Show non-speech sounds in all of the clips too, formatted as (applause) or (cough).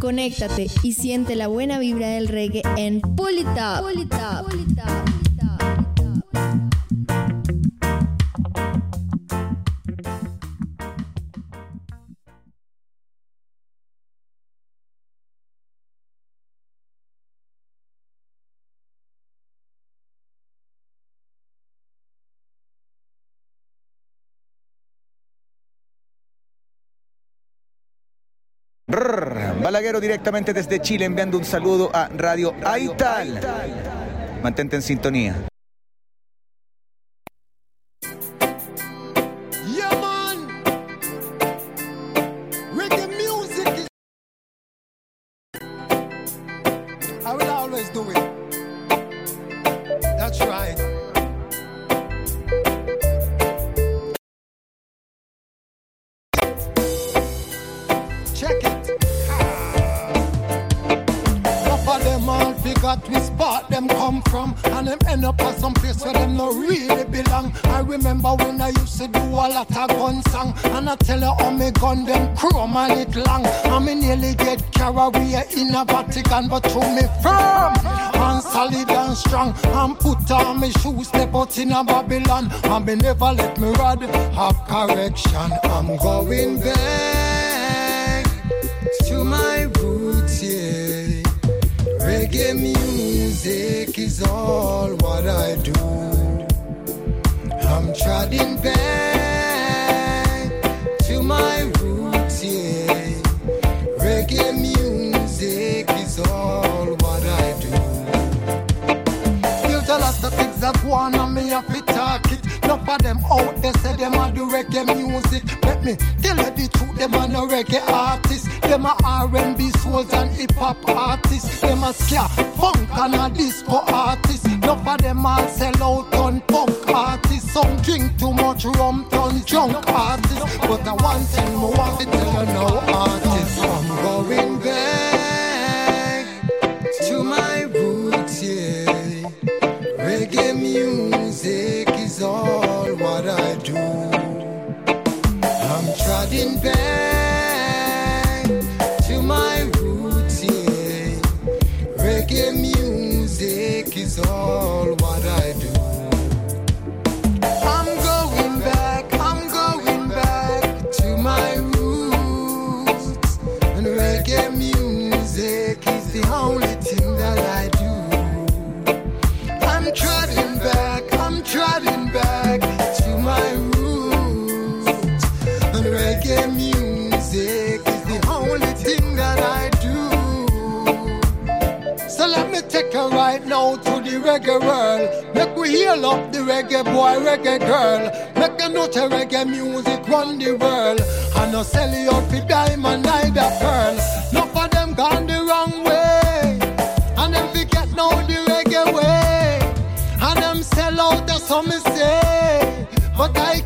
Conéctate y siente la buena vibra del reggae en Pull Balaguero directamente desde Chile enviando un saludo a Radio Aital. Mantente en sintonía. In a Babylon. And me never let me rod have correction. I'm going back to my roots, yeah. Reggae music is all what I do. I'm treading back them out there say them a do reggae music. Let me tell you the truth, them a no reggae artists. Them a R&B souls and hip hop artists. Them a ska, funk and a disco artists. Do. I'm trotting back reggae world. Make we heal up the reggae boy, reggae girl. Make a note of reggae music run the world. I no sell you out for diamond, neither pearl. No for them gone the wrong way. And them forget now the reggae way. And them sell out, that's what me say. But I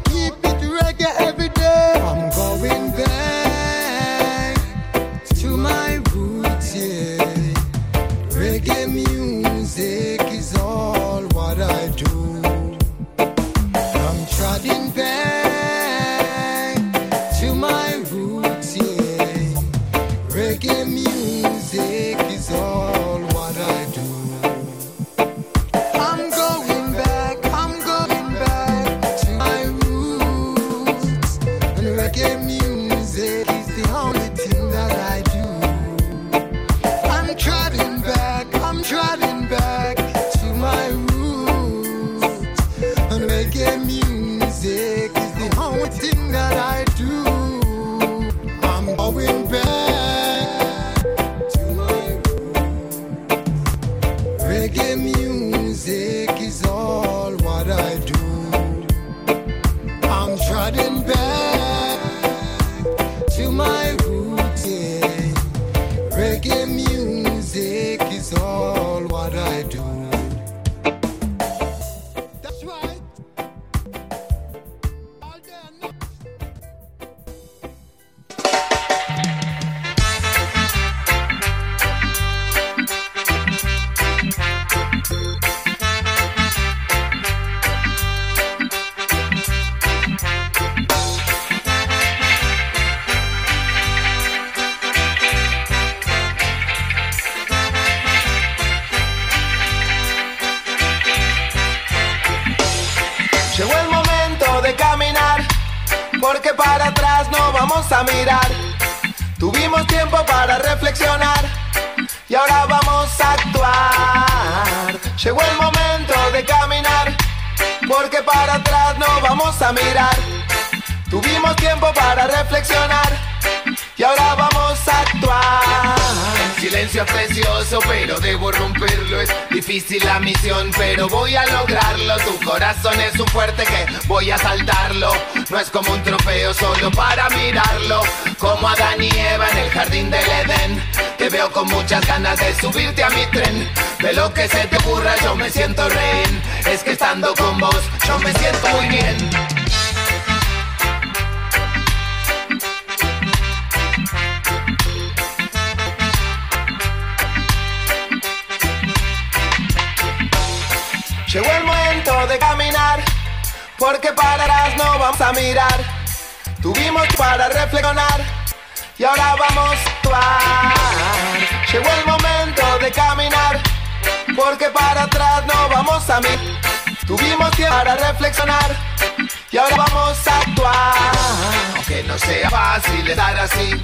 vamos a actuar. Llegó el momento de caminar, porque para atrás no vamos a mirar. Tuvimos tiempo para reflexionar y ahora vamos a actuar. Silencio precioso, pero debo romperlo. Es difícil la misión, pero voy a lograrlo. Tu corazón es un fuerte que voy a saltarlo. No es como un trofeo solo para mirarlo. Como Adán y Eva en el jardín del Edén. Te veo con muchas ganas de subirte a mi tren. De lo que se te ocurra, yo me siento rehén. Es que estando con vos, yo me siento muy bien. Llegó el momento de caminar, porque para atrás no vamos a mirar. Tuvimos para reflexionar y ahora vamos a actuar. Llegó el momento de caminar, porque para atrás no vamos a mirar. Tuvimos tiempo para reflexionar y ahora vamos a actuar. Aunque no sea fácil estar así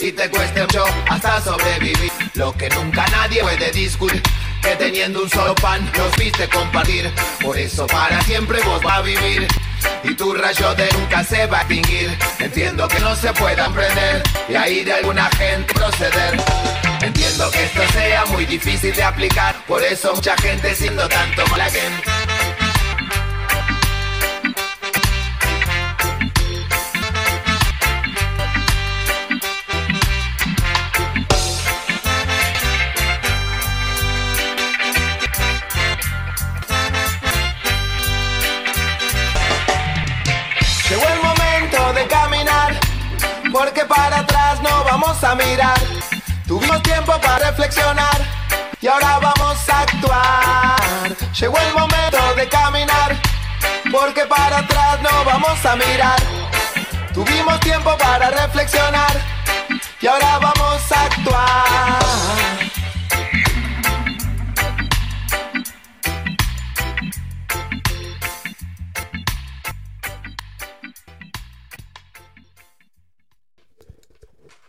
y te cueste mucho hasta sobrevivir. Lo que nunca nadie puede discutir. Que teniendo un solo pan nos viste compartir. Por eso para siempre vos va a vivir. Y tu rayo de nunca se va a extinguir. Entiendo que no se puedan prender y ahí de alguna gente proceder. Entiendo que esto sea muy difícil de aplicar. Por eso mucha gente siendo tanto mala gente. Porque para atrás no vamos a mirar. Tuvimos tiempo para reflexionar y ahora vamos a actuar. Llegó el momento de caminar, porque para atrás no vamos a mirar. Tuvimos tiempo para reflexionar y ahora vamos a actuar.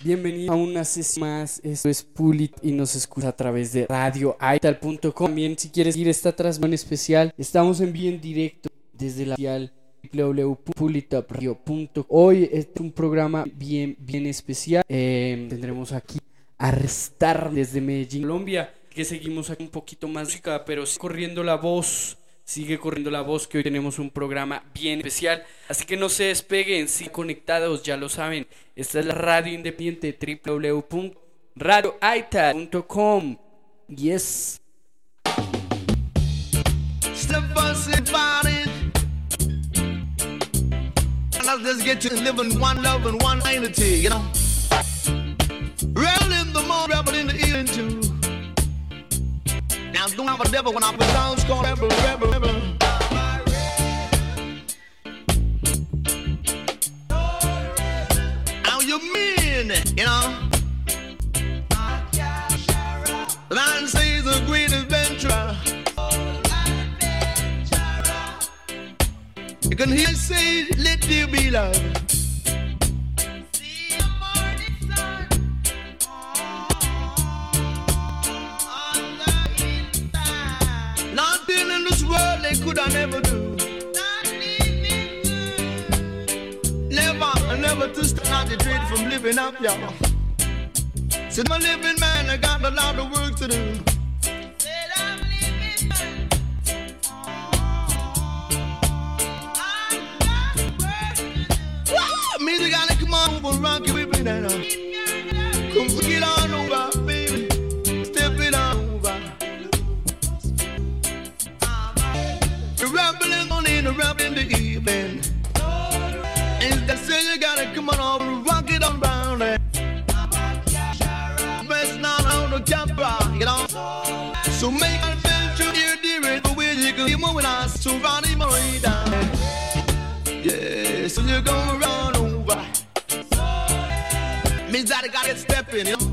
Bienvenido a una sesión más. Esto es Pulit y nos escucha a través de radioaital.com. También, si quieres ir a esta transmisión especial, estamos en bien directo desde la social www.pulitapradio.com. Hoy es un programa bien, bien especial. Eh, tendremos aquí a Restar desde Medellín, Colombia. Que seguimos aquí un poquito más música, pero corriendo la voz. Sigue corriendo la voz que hoy tenemos un programa bien especial. Así que no se despeguen, sí conectados, ya lo saben. Esta es la radio independiente www.radioaital.com. Yes. Just get to living one love and one you know. In the morning, in the evening. Now don't have a devil when I put down score rebel, rebel, rebel. How you mean you know? Man says a great adventurer. You can hear say, let there be love. They could I never do. Never, never to stop the dread from living up, y'all. Said my living man, I got a lot of work to do. Music gotta come on over, rock it with me now. baby. If they say you gotta come on over, rock it on round it. Best not on the camper, you know. So make a feel you your dearest, the way you can be moving on, so run him right down. Yeah, so you're going round over. Means that I gotta step in, you know.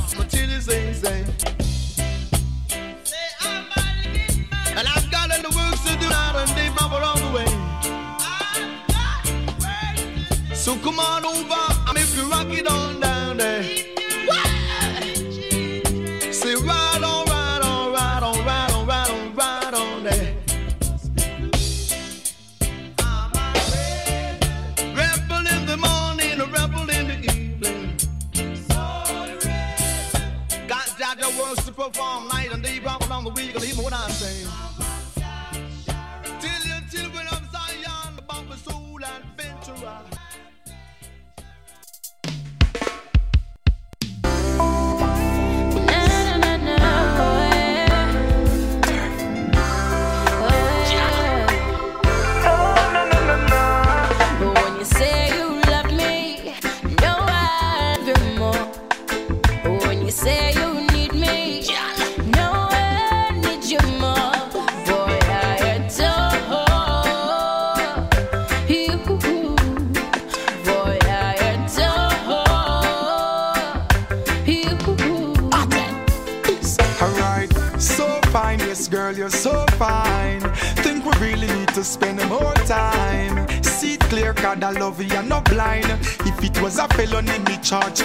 Come on over, and if you rock it on down there. What? Say ride on, ride on, ride on, ride on, ride on, ride on there. Rebel in the morning, a rebel in the evening. Got Jaja works to perform night and day, around the week, and even what I'm saying. charge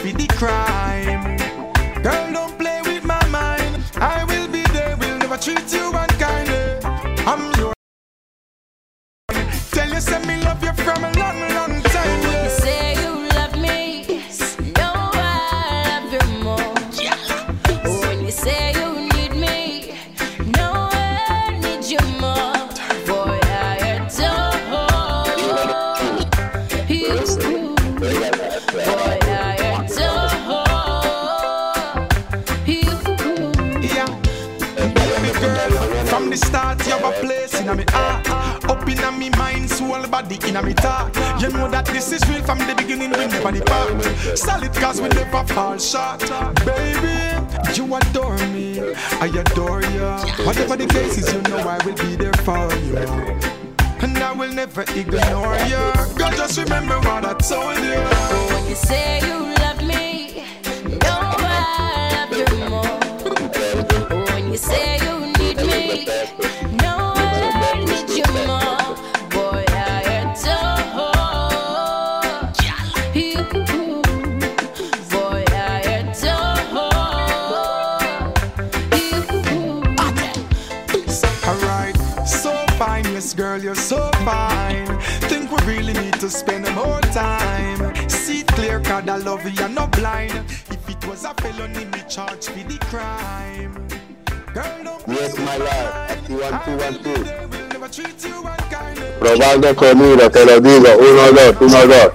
de conmigo, te lo digo. Uno, dos, uno, dos.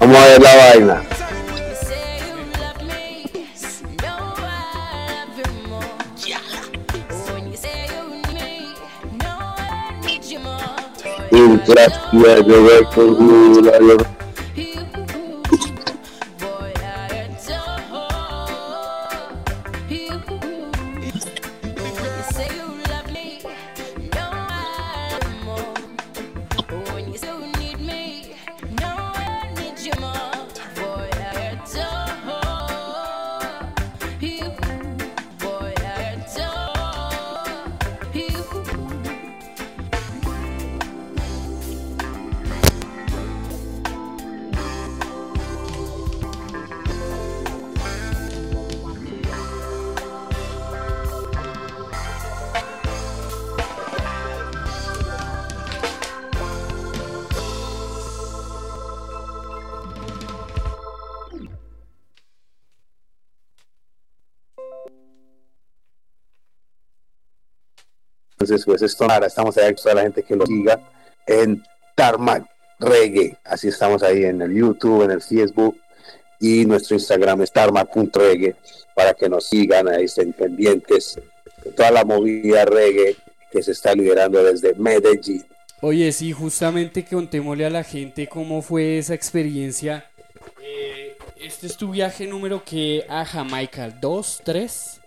Vamos a ver la vaina. Mientras yo conmigo, Entonces, pues esto ahora estamos ahí, toda la gente que lo siga en Tarmac Reggae. Así estamos ahí en el YouTube, en el Facebook y nuestro Instagram es tarmac.reggae para que nos sigan, ahí estén pendientes de toda la movida reggae que se está liderando desde Medellín. Oye, sí, justamente contémosle a la gente cómo fue esa experiencia. Eh, este es tu viaje número que a Jamaica, ¿dos, tres?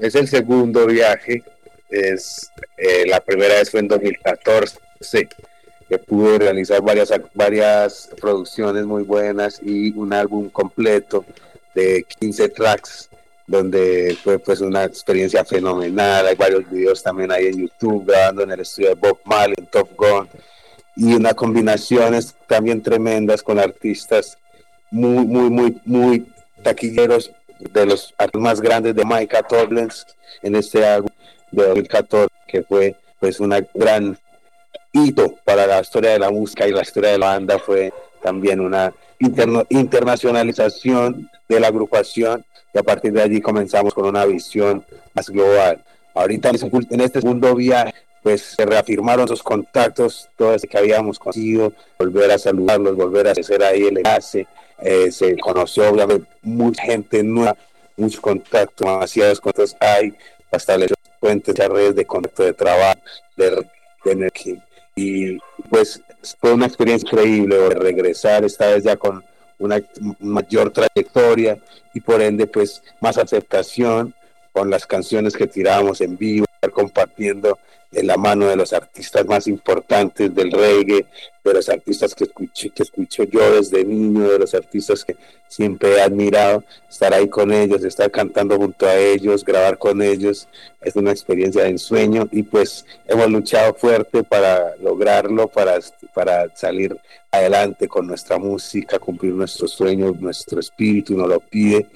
Es el segundo viaje, es eh, la primera vez fue en 2014, que pude realizar varias, varias producciones muy buenas y un álbum completo de 15 tracks donde fue pues una experiencia fenomenal. Hay varios videos también ahí en YouTube grabando en el estudio de Bob Marley, en Top Gun, y unas combinaciones también tremendas con artistas muy, muy, muy, muy taquilleros de los más grandes de Micah Torrens en este álbum de 2014, que fue pues una gran hito para la historia de la música y la historia de la banda fue también una internacionalización de la agrupación y a partir de allí comenzamos con una visión más global. Ahorita en este segundo viaje, pues se reafirmaron esos contactos, todo ese que habíamos conseguido, volver a saludarlos, volver a hacer ahí el enlace, eh, se conoció obviamente mucha gente nueva, muchos contactos, demasiados contactos hay, hasta establecer puentes, redes de contacto de trabajo, de, de energía. Y pues fue una experiencia increíble regresar esta vez ya con una mayor trayectoria y por ende pues más aceptación con las canciones que tirábamos en vivo, compartiendo en la mano de los artistas más importantes del reggae, de los artistas que escuché, que escucho yo desde niño, de los artistas que siempre he admirado, estar ahí con ellos, estar cantando junto a ellos, grabar con ellos, es una experiencia de ensueño y pues hemos luchado fuerte para lograrlo, para, para salir adelante con nuestra música, cumplir nuestros sueños, nuestro espíritu nos lo pide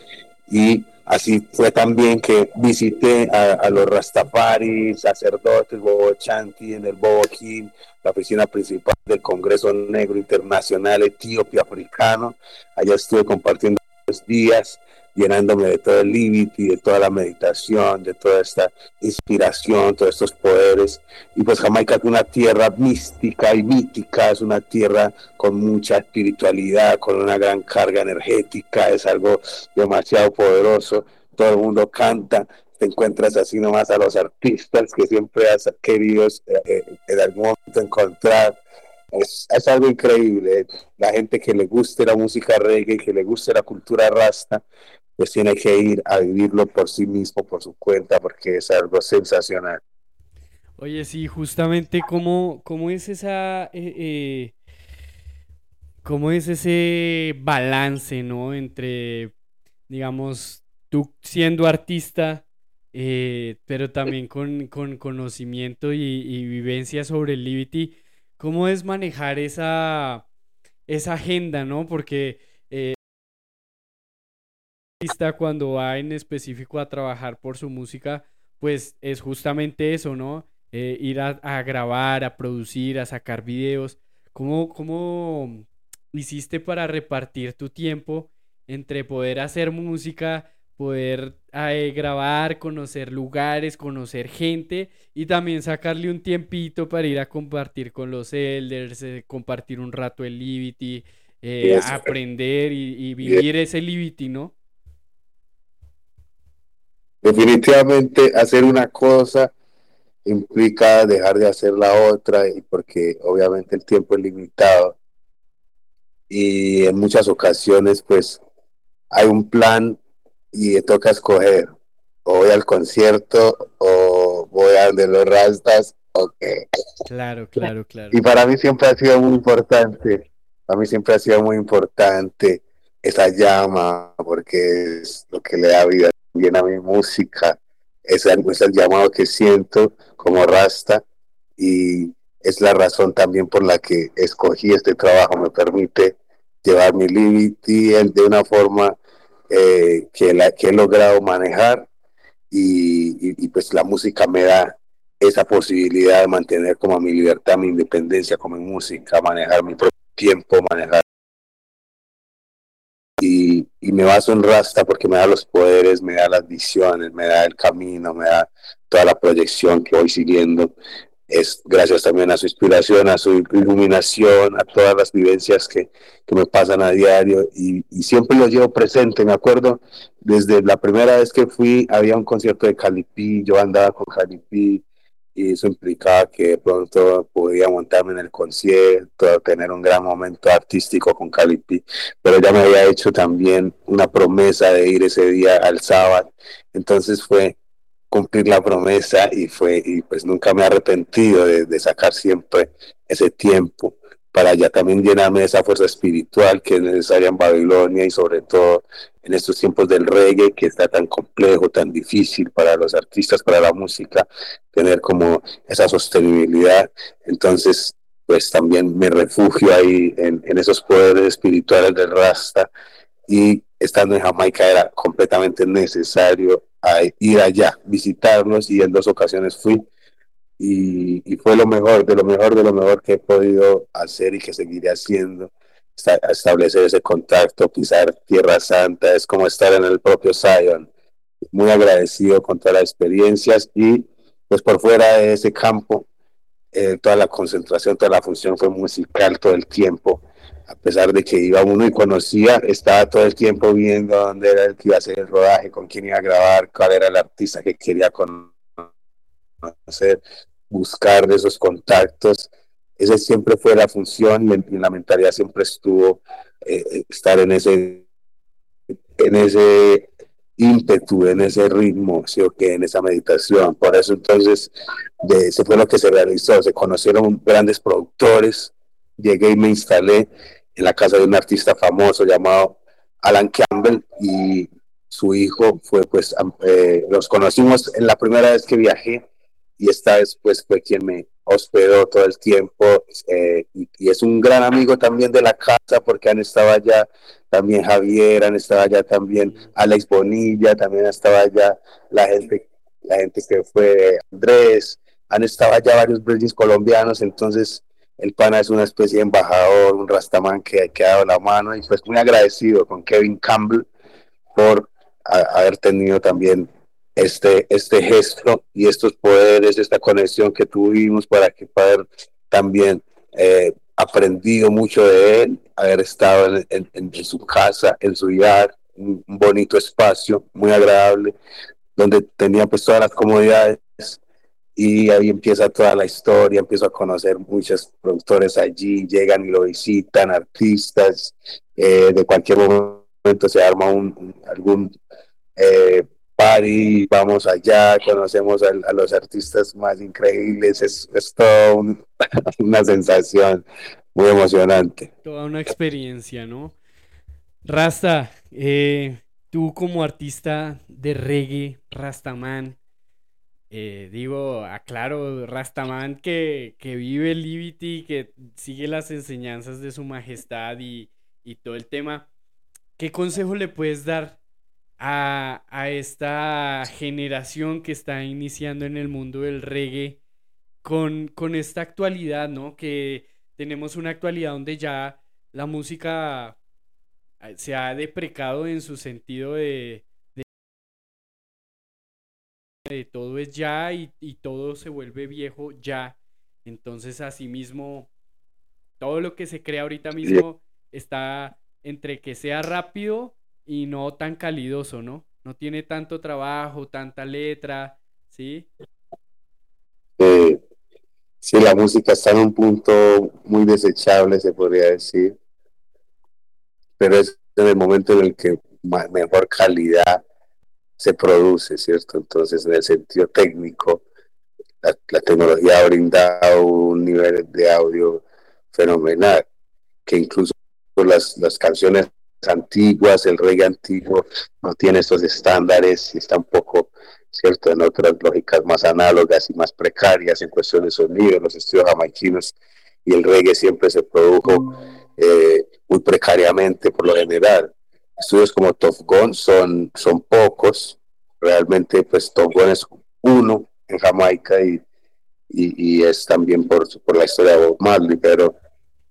y Así fue también que visité a, los Rastafari, sacerdotes, Bobo Chanti en el Bobo King, la oficina principal del Congreso Negro Internacional Etíope Africano. Allá estuve compartiendo los días llenándome de todo el límite, de toda la meditación, de toda esta inspiración, todos estos poderes. Y pues Jamaica es una tierra mística y mítica, es una tierra con mucha espiritualidad, con una gran carga energética, es algo demasiado poderoso. Todo el mundo canta, te encuentras así nomás a los artistas que siempre has querido eh, eh, en algún momento encontrar. Es, es, algo increíble. La gente que le guste la música reggae, que le guste la cultura rasta, pues tiene que ir a vivirlo por sí mismo, por su cuenta, porque es algo sensacional. Oye, sí, justamente cómo, cómo es esa... Eh, eh, ¿Cómo es ese balance, ¿no? Entre, digamos, tú siendo artista, eh, pero también con, conocimiento y, vivencia sobre el Liberty. ¿Cómo es manejar esa, esa agenda, ¿no? Porque cuando va en específico a trabajar por su música, pues es justamente eso, ¿no? Eh, ir a, grabar, a producir, a sacar videos. ¿Cómo, ¿Cómo hiciste para repartir tu tiempo entre poder hacer música, poder eh, grabar, conocer lugares, conocer gente y también sacarle un tiempito para ir a compartir con los elders, eh, compartir un rato el Liberty, aprender y, y vivir ese Liberty, ¿no? Definitivamente hacer una cosa implica dejar de hacer la otra y porque obviamente el tiempo es limitado. Y en muchas ocasiones pues hay un plan y toca escoger o voy al concierto o voy a donde los rastas o Claro, claro, claro. Y para mí siempre ha sido muy importante, para mí siempre ha sido muy importante esa llama porque es lo que le da vida a mi música, es el, es el llamado que siento como rasta y es la razón también por la que escogí este trabajo, me permite llevar mi liberty de una forma eh, que, la, que he logrado manejar y, pues la música me da esa posibilidad de mantener como mi libertad, mi independencia como música, manejar mi propio tiempo, manejar y, me baso en Rasta porque me da los poderes, me da las visiones, me da el camino, me da toda la proyección que voy siguiendo. Es gracias también a su inspiración, a su iluminación, a todas las vivencias que, que me pasan a diario y, y, siempre lo llevo presente. Me acuerdo desde la primera vez que fui, había un concierto de Calipí, yo andaba con Calipí y eso implicaba que pronto podía montarme en el concierto, tener un gran momento artístico con Calipi, pero ya me había hecho también una promesa de ir ese día al sábado, entonces fue cumplir la promesa y fue y pues nunca me he arrepentido de sacar siempre ese tiempo para ya también llenarme de esa fuerza espiritual que es necesaria en Babilonia y sobre todo en estos tiempos del reggae que está tan complejo, tan difícil para los artistas, para la música, tener como esa sostenibilidad. Entonces, pues también me refugio ahí en, en esos poderes espirituales del Rasta y estando en Jamaica era completamente necesario ir allá, visitarlos y en dos ocasiones fui y, y, fue lo mejor, de lo mejor, de lo mejor que he podido hacer y que seguiré haciendo. Establecer ese contacto, pisar Tierra Santa, es como estar en el propio Zion. Muy agradecido con todas las experiencias y pues por fuera de ese campo, eh, toda la concentración, toda la función fue musical todo el tiempo. A pesar de que iba uno y conocía, estaba todo el tiempo viendo dónde era el que iba a hacer el rodaje, con quién iba a grabar, cuál era el artista que quería conocer hacer, buscar esos contactos. Esa siempre fue la función y la mentalidad siempre estuvo eh, estar en ese, en ese ímpetu, en ese ritmo, ¿sí o qué? En esa meditación. Por eso entonces, de, ese fue lo que se realizó. Se conocieron grandes productores. Llegué y me instalé en la casa de un artista famoso llamado Alan Campbell y su hijo fue pues eh, los conocimos en la primera vez que viajé y esta vez pues fue quien me hospedó todo el tiempo eh, y, es un gran amigo también de la casa porque han estado allá también Javier, han estado allá también Alex Bonilla, también estaba allá la gente, la gente que fue Andrés, han estado allá varios bridges colombianos, entonces el pana es una especie de embajador, un rastamán que, que ha dado la mano y pues muy agradecido con Kevin Campbell por haber tenido también este, este gesto y estos poderes, esta conexión que tuvimos para que poder también eh, aprendido mucho de él, haber estado en, en, su casa, en su yard, un, bonito espacio, muy agradable, donde tenía pues todas las comodidades. Y ahí empieza toda la historia, empiezo a conocer muchos productores allí, llegan y lo visitan, artistas, eh, de cualquier momento se arma un, algún eh, party, vamos allá, conocemos a, los artistas más increíbles, es, todo (laughs) una sensación muy emocionante. Toda una experiencia, ¿no? Rasta, eh, tú como artista de reggae, Rastaman, eh, digo, aclaro, Rastaman que, que vive Liberty, que sigue las enseñanzas de su majestad y, y todo el tema, ¿qué consejo le puedes dar a, esta generación que está iniciando en el mundo del reggae con, con esta actualidad, ¿no? Que tenemos una actualidad donde ya la música eh, se ha deprecado en su sentido de, de, todo es ya y, y, todo se vuelve viejo ya. Entonces, asimismo, todo lo que se crea ahorita mismo está entre que sea rápido y no tan calidoso, ¿no? No tiene tanto trabajo, tanta letra, ¿sí? Eh, sí, la música está en un punto muy desechable, se podría decir, pero es en el momento en el que mejor calidad se produce, ¿cierto? Entonces, en el sentido técnico, la, la tecnología ha brindado un nivel de audio fenomenal, que incluso las, las canciones antiguas, el reggae antiguo no tiene estos estándares y está un poco, ¿cierto?, en otras lógicas más análogas y más precarias en cuestión de sonido, los estudios jamaiquinos y el reggae siempre se produjo eh, muy precariamente por lo general. Estudios como Top Gun son, son pocos, realmente pues Top Gun es uno en Jamaica y, y, y es también por, por la historia de Bob Marley, pero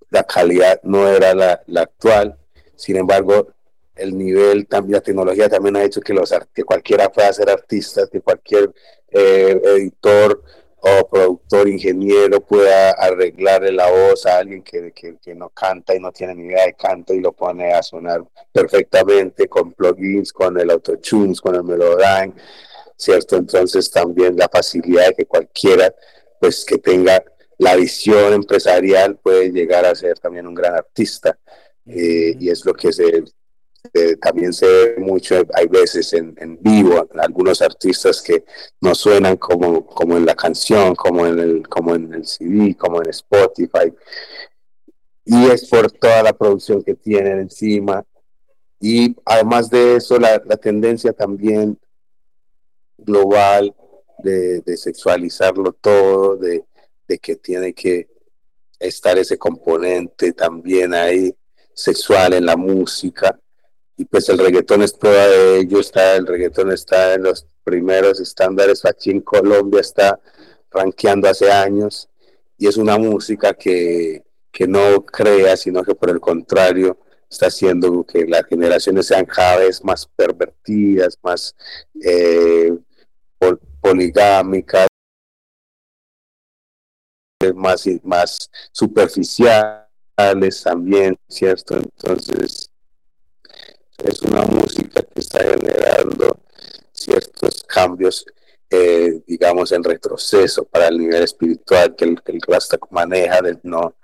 la calidad no era la, la actual sin embargo, el nivel, también la tecnología también ha hecho que, los, que cualquiera pueda ser artista, que cualquier eh, editor o productor, ingeniero pueda arreglarle la voz a alguien que, que, no canta y no tiene ni idea de canto y lo pone a sonar perfectamente con plugins, con el autotunes, con el Melodyne, ¿cierto? Entonces también la facilidad de que cualquiera, pues que tenga la visión empresarial puede llegar a ser también un gran artista. Eh, y es lo que se, también se ve mucho, hay veces en, en, vivo, algunos artistas que no suenan como, como en la canción, como en, el, como en el CD, como en Spotify. Y es por toda la producción que tienen encima. Y además de eso, la, la tendencia también global de, de sexualizarlo todo, de, de que tiene que estar ese componente también ahí sexual en la música y pues el reggaetón es prueba de ello, está, el reggaetón está en los primeros estándares, aquí en Colombia está rankeando hace años y es una música que, que no crea, sino que por el contrario está haciendo que las generaciones sean cada vez más pervertidas, más eh, poligámicas, más, más superficiales también, ¿cierto? Entonces, es una música que está generando ciertos cambios, eh, digamos, en retroceso para el nivel espiritual que el, que maneja, de no,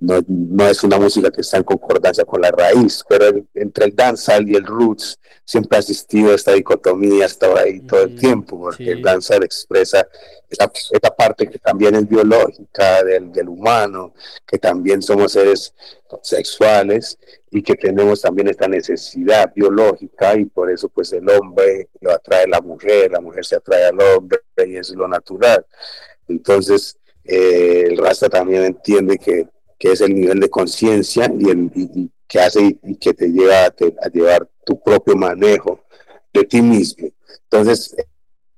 no, no, es una música que está en concordancia con la raíz, pero entre el dancehall y el roots siempre ha existido esta dicotomía, estaba ahí todo el tiempo, porque sí. el dancehall expresa esa, esa, parte que también es biológica del, del, humano, que también somos seres sexuales y que tenemos también esta necesidad biológica y por eso pues el hombre lo atrae a la mujer, la mujer se atrae al hombre y es lo natural. Entonces, eh, el Rasta también entiende que que es el nivel de conciencia y, el, y, y que hace y que te lleva a, te, a, llevar tu propio manejo de ti mismo. Entonces,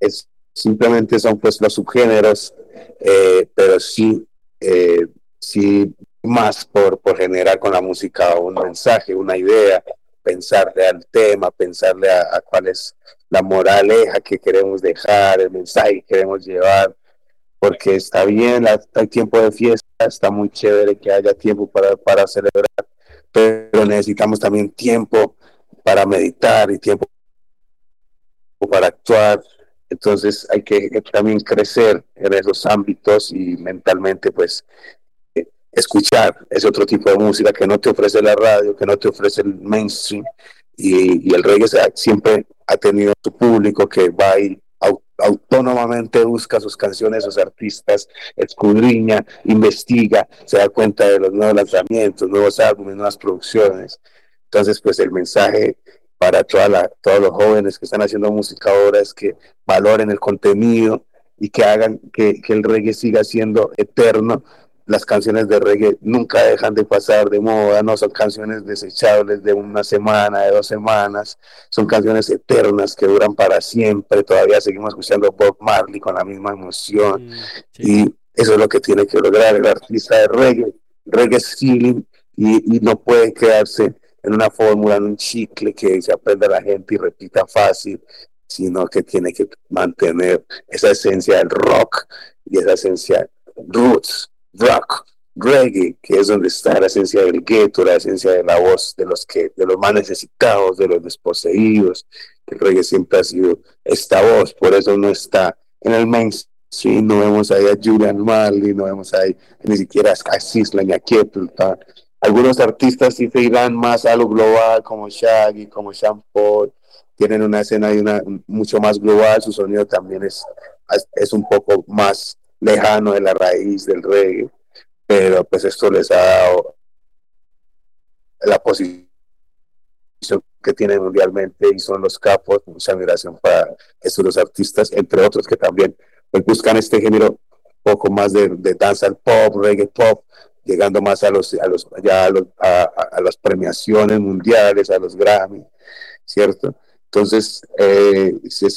es, simplemente son pues los subgéneros, eh, pero sí, eh, sí más por, por generar con la música un mensaje, una idea, pensarle al tema, pensarle a, a cuál es la moraleja que queremos dejar, el mensaje que queremos llevar, porque está bien, hay tiempo de fiesta, está muy chévere que haya tiempo para, para celebrar, pero necesitamos también tiempo para meditar y tiempo para actuar. Entonces hay que también crecer en esos ámbitos y mentalmente pues escuchar ese otro tipo de música que no te ofrece la radio, que no te ofrece el mainstream y, y el reggae siempre ha tenido su público que va y autónomamente busca sus canciones, sus artistas, escudriña, investiga, se da cuenta de los nuevos lanzamientos, nuevos álbumes, nuevas producciones. Entonces, pues el mensaje para toda todos los jóvenes que están haciendo música ahora es que valoren el contenido y que hagan que, que el reggae siga siendo eterno, las canciones de reggae nunca dejan de pasar de moda, no son canciones desechables de una semana, de dos semanas, son canciones eternas que duran para siempre, todavía seguimos escuchando Bob Marley con la misma emoción mm, sí. y eso es lo que tiene que lograr el artista de reggae, reggae es feeling y, y no puede quedarse en una fórmula, en un chicle que se aprenda la gente y repita fácil, sino que tiene que mantener esa esencia del rock y esa esencia roots rock, reggae, que es donde está la esencia del gueto, la esencia de la voz de los que, de los más necesitados, de los desposeídos. El reggae siempre ha sido esta voz, por eso no está en el mainstream, no vemos ahí a Julian Marley, no vemos ahí ni siquiera a Sisla ni a Keppelton. Algunos artistas sí se irán más a lo global, como Shaggy, como Sean Paul, tienen una escena y una, mucho más global, su sonido también es, es un poco más lejano de la raíz del reggae, pero pues esto les ha dado la posición que tienen mundialmente y son los capos, mucha admiración para estos los artistas, entre otros que también pues, buscan este género poco más de, danza al pop, reggae pop, llegando más a los a los ya a, los, a las premiaciones mundiales, a los Grammy, ¿cierto? Entonces, eh, se,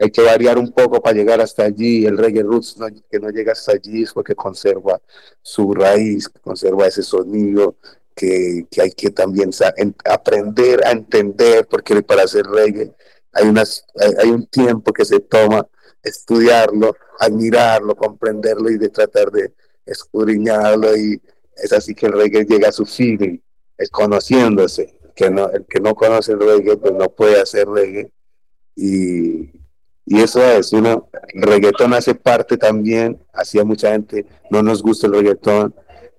hay que variar un poco para llegar hasta allí. El reggae roots no, que no llega hasta allí es porque conserva su raíz, conserva ese sonido que, hay que también aprender a entender, porque para hacer reggae hay, unas, hay, hay un tiempo que se toma estudiarlo, admirarlo, comprenderlo y de tratar de escudriñarlo y es así que el reggae llega a su fin, es conociéndose, que no, el que no conoce el reggae pues no puede hacer reggae. Y, y eso es, uno, el reggaetón hace parte también, así a mucha gente no nos gusta el reggaetón,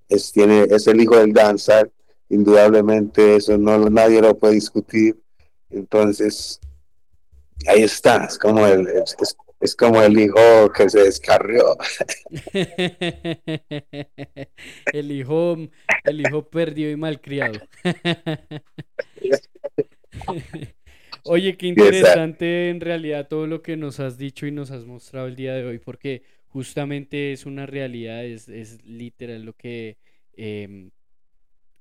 es, tiene, es el hijo del danza, indudablemente eso no nadie lo puede discutir, entonces ahí está, es como el, es como el hijo que se descarrió. (laughs) El hijo, el hijo perdido y malcriado. (laughs) Oye, qué interesante en realidad todo lo que nos has dicho y nos has mostrado el día de hoy, porque justamente es una realidad, es, es literal lo que em,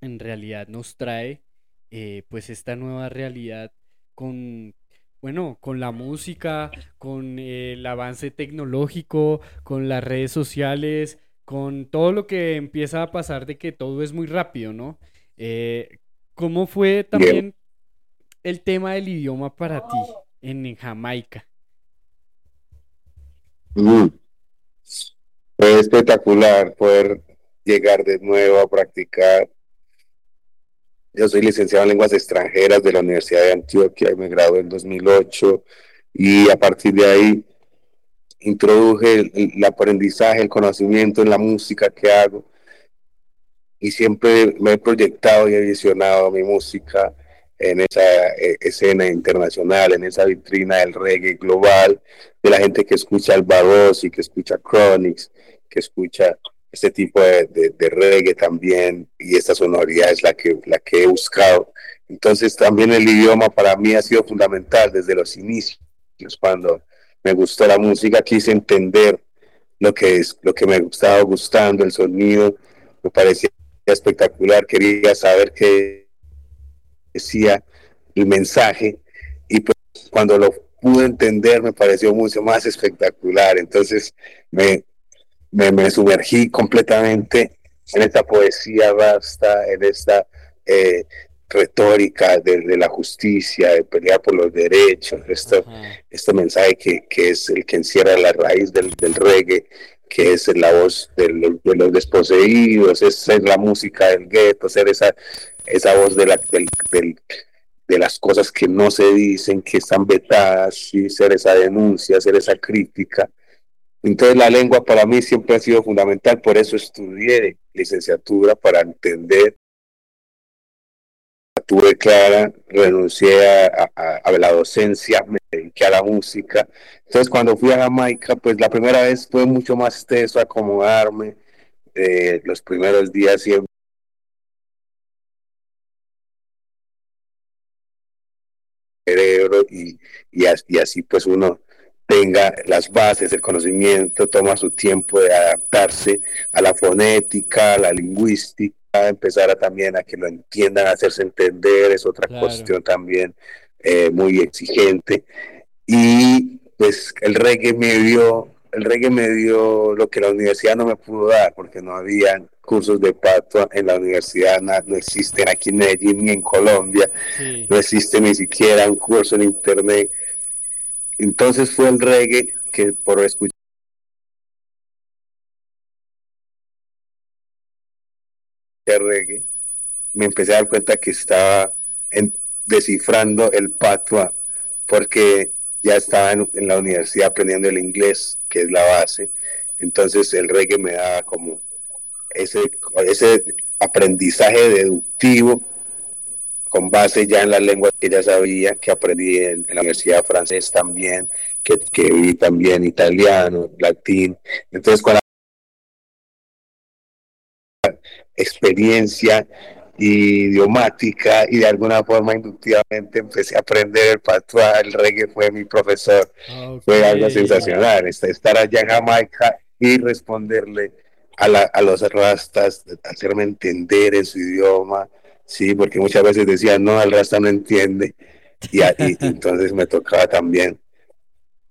en realidad nos trae eh, pues esta nueva realidad con, bueno, con la música, con eh, el avance tecnológico, con las redes sociales, con todo lo que empieza a pasar de que todo es muy rápido, ¿no? Eh, ¿cómo fue también el tema del idioma para ti en, en Jamaica? Mm. Fue espectacular poder llegar de nuevo a practicar. Yo soy licenciado en lenguas extranjeras de la Universidad de Antioquia y me gradué en 2008 y a partir de ahí introduje el, el aprendizaje, el conocimiento en la música que hago y siempre me he proyectado y he visionado mi música en esa eh, escena internacional, en esa vitrina del reggae global, de la gente que escucha el y que escucha Chronics, que escucha este tipo de, de, de reggae también, y esta sonoridad es la que, la que he buscado. Entonces también el idioma para mí ha sido fundamental desde los inicios, cuando me gustó la música, quise entender lo que es, lo que me estaba gustando, el sonido, me parecía espectacular, quería saber qué decía el mensaje, y pues cuando lo pude entender me pareció mucho más espectacular, entonces me, me, me sumergí completamente en esta poesía vasta, en esta eh, retórica de, de, la justicia, de pelear por los derechos, esto, este mensaje que, que, es el que encierra la raíz del, del reggae, que es la voz de los, de los desposeídos, es ser la música del gueto, ser esa, esa voz de, la, del, del, de las cosas que no se dicen, que están vetadas, y ser esa denuncia, ser esa crítica. Entonces la lengua para mí siempre ha sido fundamental, por eso estudié licenciatura para entender. Tuve clara, renuncié a, a, la docencia, me dediqué a la música. Entonces cuando fui a Jamaica, pues la primera vez fue mucho más teso acomodarme. Eh, los primeros días siempre y así pues uno tenga las bases, el conocimiento, toma su tiempo de adaptarse a la fonética, a la lingüística, empezar a también a que lo entiendan, a hacerse entender, es otra claro. cuestión también eh, muy exigente. Y pues el reggae me dio, el reggae me dio lo que la universidad no me pudo dar, porque no había cursos de pato en la universidad, no, no existen aquí en Medellín ni en Colombia, sí. no existe ni siquiera un curso en internet entonces fue el reggae que por escuchar reggae me empecé a dar cuenta que estaba en, descifrando el patua porque ya estaba en, la universidad aprendiendo el inglés que es la base. Entonces el reggae me daba como ese, ese aprendizaje deductivo con base ya en las lenguas que ya sabía, que aprendí en, en la universidad francés también, que, que, vi también italiano, latín. Entonces, con la experiencia idiomática y de alguna forma inductivamente empecé a aprender el patois, el reggae fue mi profesor, okay. fue algo sensacional, estar allá en Jamaica y responderle a, la, a los rastas, hacerme entender en su idioma, Sí, porque muchas veces decían, no, el rasta no entiende. Y, y (laughs) entonces me tocaba también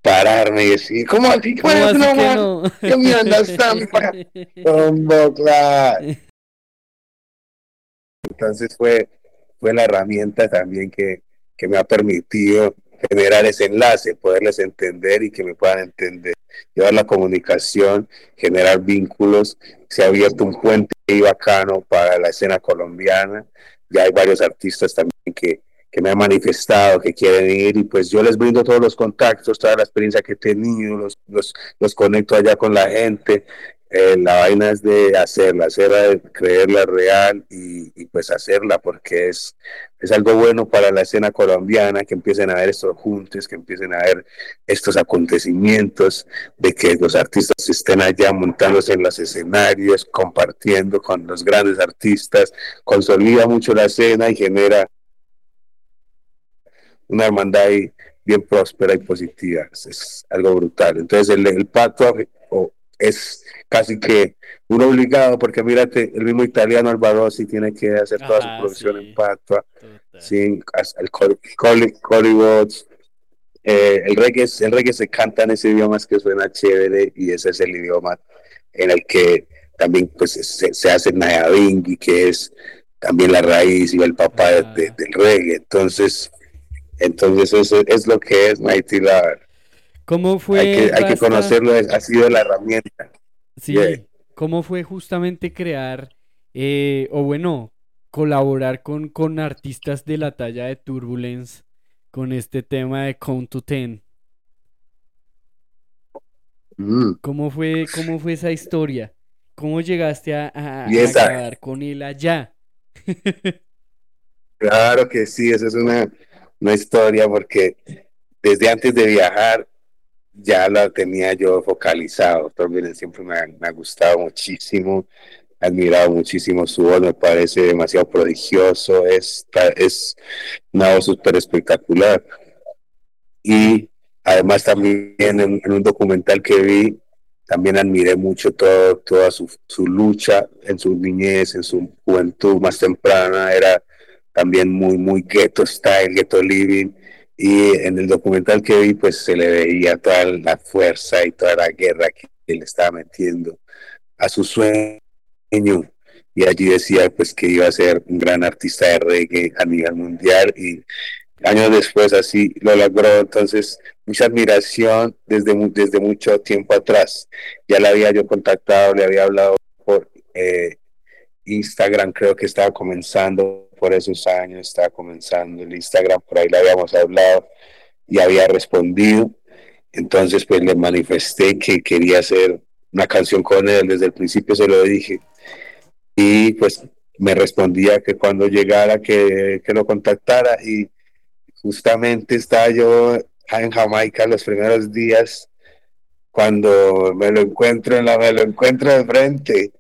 pararme y decir, ¿cómo así? ¿Cómo así no, que no? Yo me understand. (laughs) claro. Entonces fue, fue la herramienta también que, que me ha permitido generar ese enlace, poderles entender y que me puedan entender, llevar la comunicación, generar vínculos. Se ha abierto un puente y bacano para la escena colombiana. Ya hay varios artistas también que, que me han manifestado que quieren ir y pues yo les brindo todos los contactos, toda la experiencia que he tenido, los, los, los conecto allá con la gente. Eh, la vaina es de hacerla, hacerla, creerla real y, y, pues hacerla porque es, es algo bueno para la escena colombiana, que empiecen a ver estos juntos, que empiecen a ver estos acontecimientos, de que los artistas estén allá montándose en los escenarios, compartiendo con los grandes artistas, consolida mucho la escena y genera una hermandad ahí bien próspera y positiva. Es, algo brutal. Entonces el, el pacto oh, es casi que un obligado, porque mírate, el mismo italiano Alvarosi tiene que hacer toda su producción sí. en Total. sin el Hollywood. Eh, el, reggae, el reggae se canta en ese idioma es que suena chévere y ese es el idioma en el que también pues se, se hace Nayabingui, que es también la raíz y el papá de- de- del reggae. Entonces, entonces eso es lo que es Mighty Love. ¿Cómo fue, Hay que, hay que Rasta? conocerlo, ha sido la herramienta. Sí, Yeah. ¿cómo fue justamente crear, eh, o bueno, colaborar con, con artistas de la talla de Turbulence con este tema de Count to Ten? Mm. ¿Cómo fue, cómo fue esa historia? ¿Cómo llegaste a, a- grabar con él allá? (laughs) Claro que sí, esa es una, una historia porque desde antes de viajar ya la tenía yo focalizado. También siempre me ha, gustado muchísimo, admirado muchísimo su voz, me parece demasiado prodigioso, es, es una voz súper espectacular. Y además también en, en un documental que vi, también admiré mucho todo, toda su, su lucha en su niñez, en su juventud más temprana, era también muy, muy ghetto style, ghetto living. Y en el documental que vi, pues se le veía toda la fuerza y toda la guerra que él estaba metiendo a su sueño. Y allí decía pues que iba a ser un gran artista de reggae a nivel mundial y años después así lo logró. Entonces, mucha admiración desde, desde mucho tiempo atrás. Ya le había yo contactado, le había hablado por eh, Instagram, creo que estaba comenzando por esos años, estaba comenzando el Instagram, por ahí le habíamos hablado y había respondido. Entonces, pues le manifesté que quería hacer una canción con él, desde el principio se lo dije. Y pues me respondía que cuando llegara que, que lo contactara. Y justamente estaba yo en Jamaica los primeros días. Cuando me lo encuentro en la me lo encuentro de frente.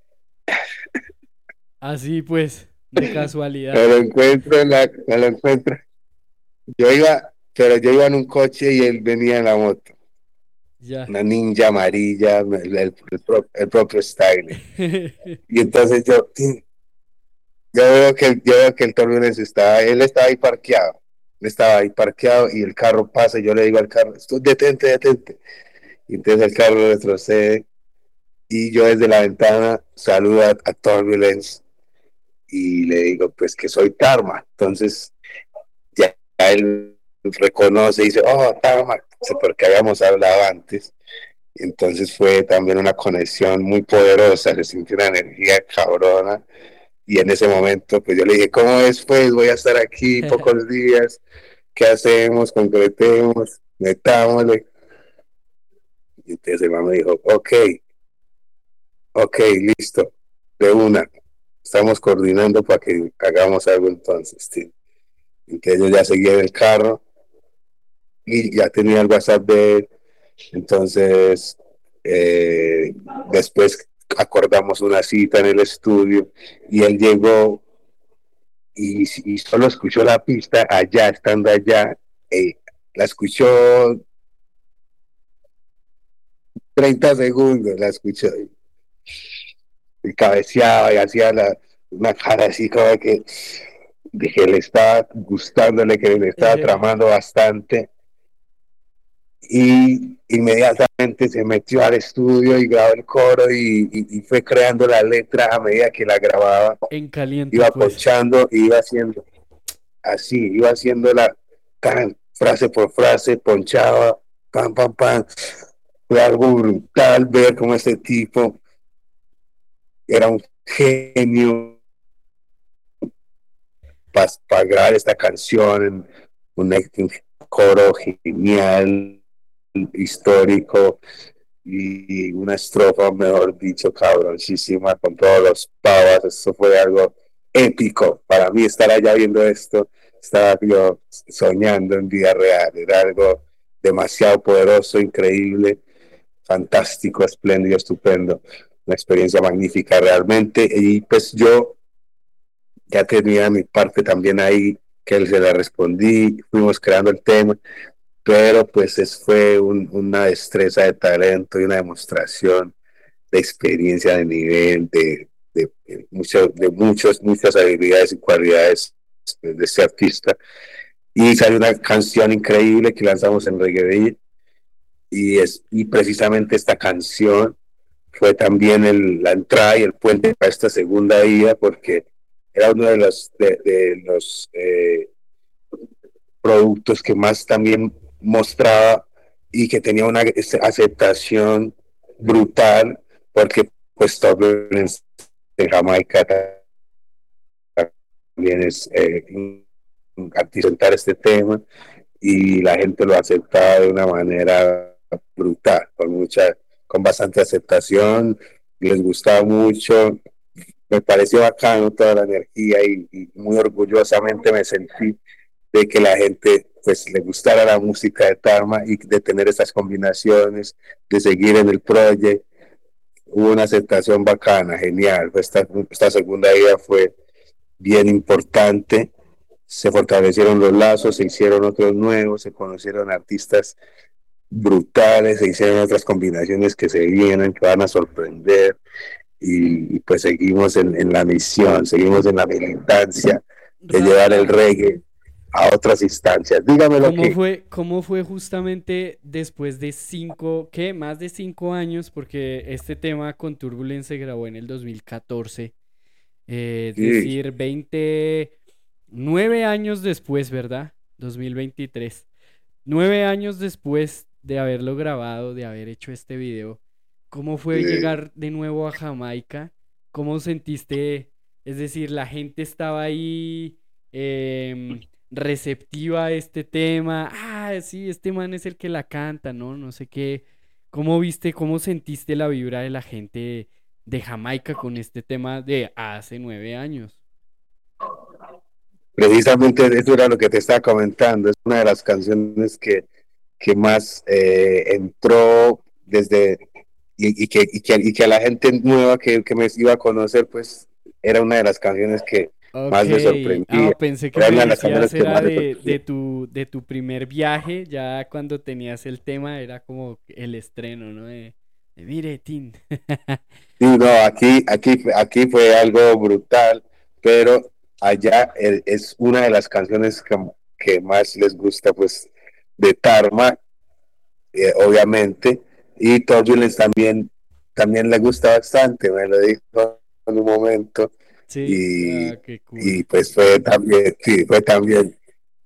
Así pues, (laughs) de casualidad. me lo encuentro en la me lo encuentro. Yo iba pero yo iba en un coche y él venía en la moto. Ya. una ninja amarilla el, el- el pro- el propio style (laughs) y entonces yo yo veo que yo veo que el Turbulence estaba él estaba ahí parqueado. Él estaba ahí parqueado y el carro pasa y yo le digo al carro "Esto- detente detente y entonces el carro retrocede y yo desde la ventana saludo a, a Turbulence y le digo pues que soy Karma entonces ya él reconoce y dice oh Karma porque habíamos hablado antes entonces fue también una conexión muy poderosa, le sentí una energía cabrona. Y en ese momento, pues yo le dije, ¿cómo es? Pues voy a estar aquí (laughs) pocos días. ¿Qué hacemos? Concretemos, metámosle. Y entonces el man me dijo, ok, ok, listo, de una. Estamos coordinando para que hagamos algo entonces, tío. Entonces yo ya seguía en el carro y ya tenía el WhatsApp de él. Entonces, eh, después acordamos una cita en el estudio y él llegó y, solo escuchó la pista allá, estando allá. eh, la escuchó 30 segundos, la escuchó. Cabeceaba y hacía la, una cara así como que, de que le estaba gustándole, que le estaba tramando bastante. Y inmediatamente se metió al estudio y grabó el coro y, y- y fue creando la letra a medida que la grababa. En caliente, Iba pues. ponchando, iba haciendo así, iba haciendo la frase por frase, ponchaba, pam, pam, pam. Fue algo brutal ver cómo este tipo era un genio para grabar esta canción, un, coro genial, histórico y una estrofa, mejor dicho, cabroncísima con todos los pavas. Eso fue algo épico. Para mí estar allá viendo esto, estaba yo soñando en vida real. Era algo demasiado poderoso, increíble, fantástico, espléndido, estupendo. Una experiencia magnífica realmente. Y pues yo ya tenía mi parte también ahí, que se la respondí, fuimos creando el tema, pero pues es, fue un- una destreza de talento y una demostración de experiencia de nivel, de, de, de de muchos, muchas habilidades y cualidades de este artista. Y salió una canción increíble que lanzamos en Reggae y, es, y precisamente esta canción fue también el- la entrada y el puente para esta segunda ida, porque era uno de los, de, los eh, productos que más también mostraba y que tenía una aceptación brutal, porque pues Turbulence de Jamaica también es eh, en este tema y la gente lo aceptaba de una manera brutal, con mucha, con bastante aceptación, les gustaba mucho, me pareció bacano toda la energía y, muy orgullosamente me sentí de que la gente pues le gustara la música de Tarma y de tener estas combinaciones, de seguir en el proyecto. Hubo una aceptación bacana, genial. Esta, esta segunda ida fue bien importante. Se fortalecieron los lazos, se hicieron otros nuevos, se conocieron artistas brutales, se hicieron otras combinaciones que se vienen, que van a sorprender. Y, y pues seguimos en, en la misión, seguimos en la militancia de llevar el reggae a otras instancias. Dígame lo ¿Cómo que... fue, ¿Cómo fue justamente después de cinco, qué? Más de cinco años, porque este tema con Turbulence se grabó en el 2014. eh, es Sí. decir, 29 años después, ¿verdad? 2023. Nueve años después de haberlo grabado, de haber hecho este video, ¿cómo fue Sí. llegar de nuevo a Jamaica? ¿Cómo sentiste? Es decir, la gente estaba ahí em, (clears throat) receptiva a este tema. Ah, sí, este man es el que la canta, ¿no? No sé qué. ¿Cómo viste, cómo sentiste la vibra de la gente de Jamaica con este tema de hace nueve años? Precisamente eso era lo que te estaba comentando. Es una de las canciones que, que más eh, entró desde y, y que, y, que, y que a la gente nueva que, que me iba a conocer, pues era una de las canciones que más me sorprendía. Ah, pensé que Era me una de las canciones que más de, de tu, de tu primer viaje, ya cuando tenías el tema, era como el estreno, ¿no? De, de mire. (laughs) Sí, no, aquí, aquí, aquí fue algo brutal, pero allá eh, es una de las canciones que, que más les gusta, pues, de Tarma, eh, obviamente, y Turbulence también, también le gusta bastante, me lo dijo en un momento, Sí, y, ah, cool. y pues fue también, sí, fue también,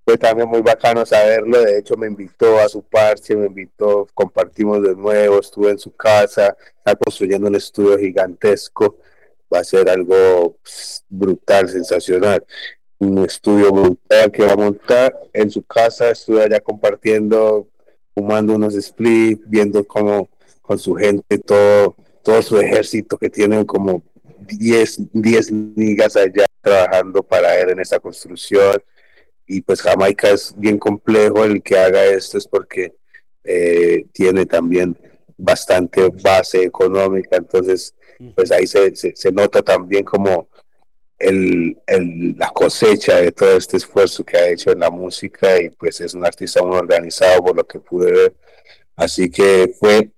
fue también muy bacano saberlo, de hecho me invitó a su parche, me invitó, compartimos de nuevo, estuve en su casa, está construyendo un estudio gigantesco, va a ser algo pues, brutal, sensacional, un estudio brutal que va a montar en su casa, estuve allá compartiendo, fumando unos splits, viendo cómo con su gente, todo, todo su ejército que tienen como 10, 10 ligas allá trabajando para él en esta construcción. Y pues Jamaica es bien complejo el que haga esto, es porque eh, tiene también bastante base económica, entonces pues ahí se, se, se nota también como el, el, la cosecha de todo este esfuerzo que ha hecho en la música y pues es un artista muy organizado por lo que pude ver. Así que fue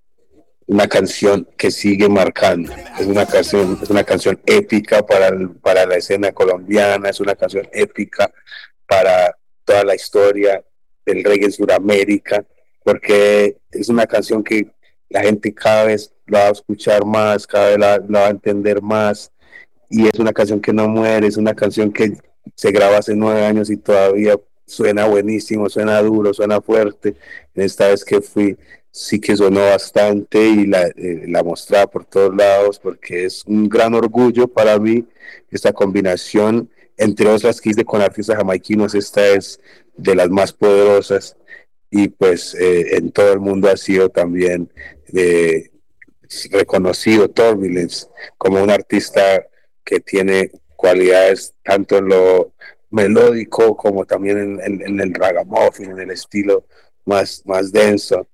una canción que sigue marcando. Es una canción, es una canción épica para, el- para la escena colombiana, es una canción épica para toda la historia del reggae en Sudamérica porque es una canción que la gente cada vez la va a escuchar más, cada vez la, la va a entender más, y es una canción que no muere, es una canción que se graba hace nueve años y todavía suena buenísimo, suena duro, suena fuerte. Esta vez que fui, sí que sonó bastante y la, eh, la mostraba por todos lados porque es un gran orgullo para mí esta combinación. Entre otras que hice con artistas jamaiquinos, esta es de las más poderosas y pues eh, en todo el mundo ha sido también eh, reconocido Turbulence como un artista que tiene cualidades tanto en lo melódico como también en, en- en el ragamuffin, en el estilo más, más denso.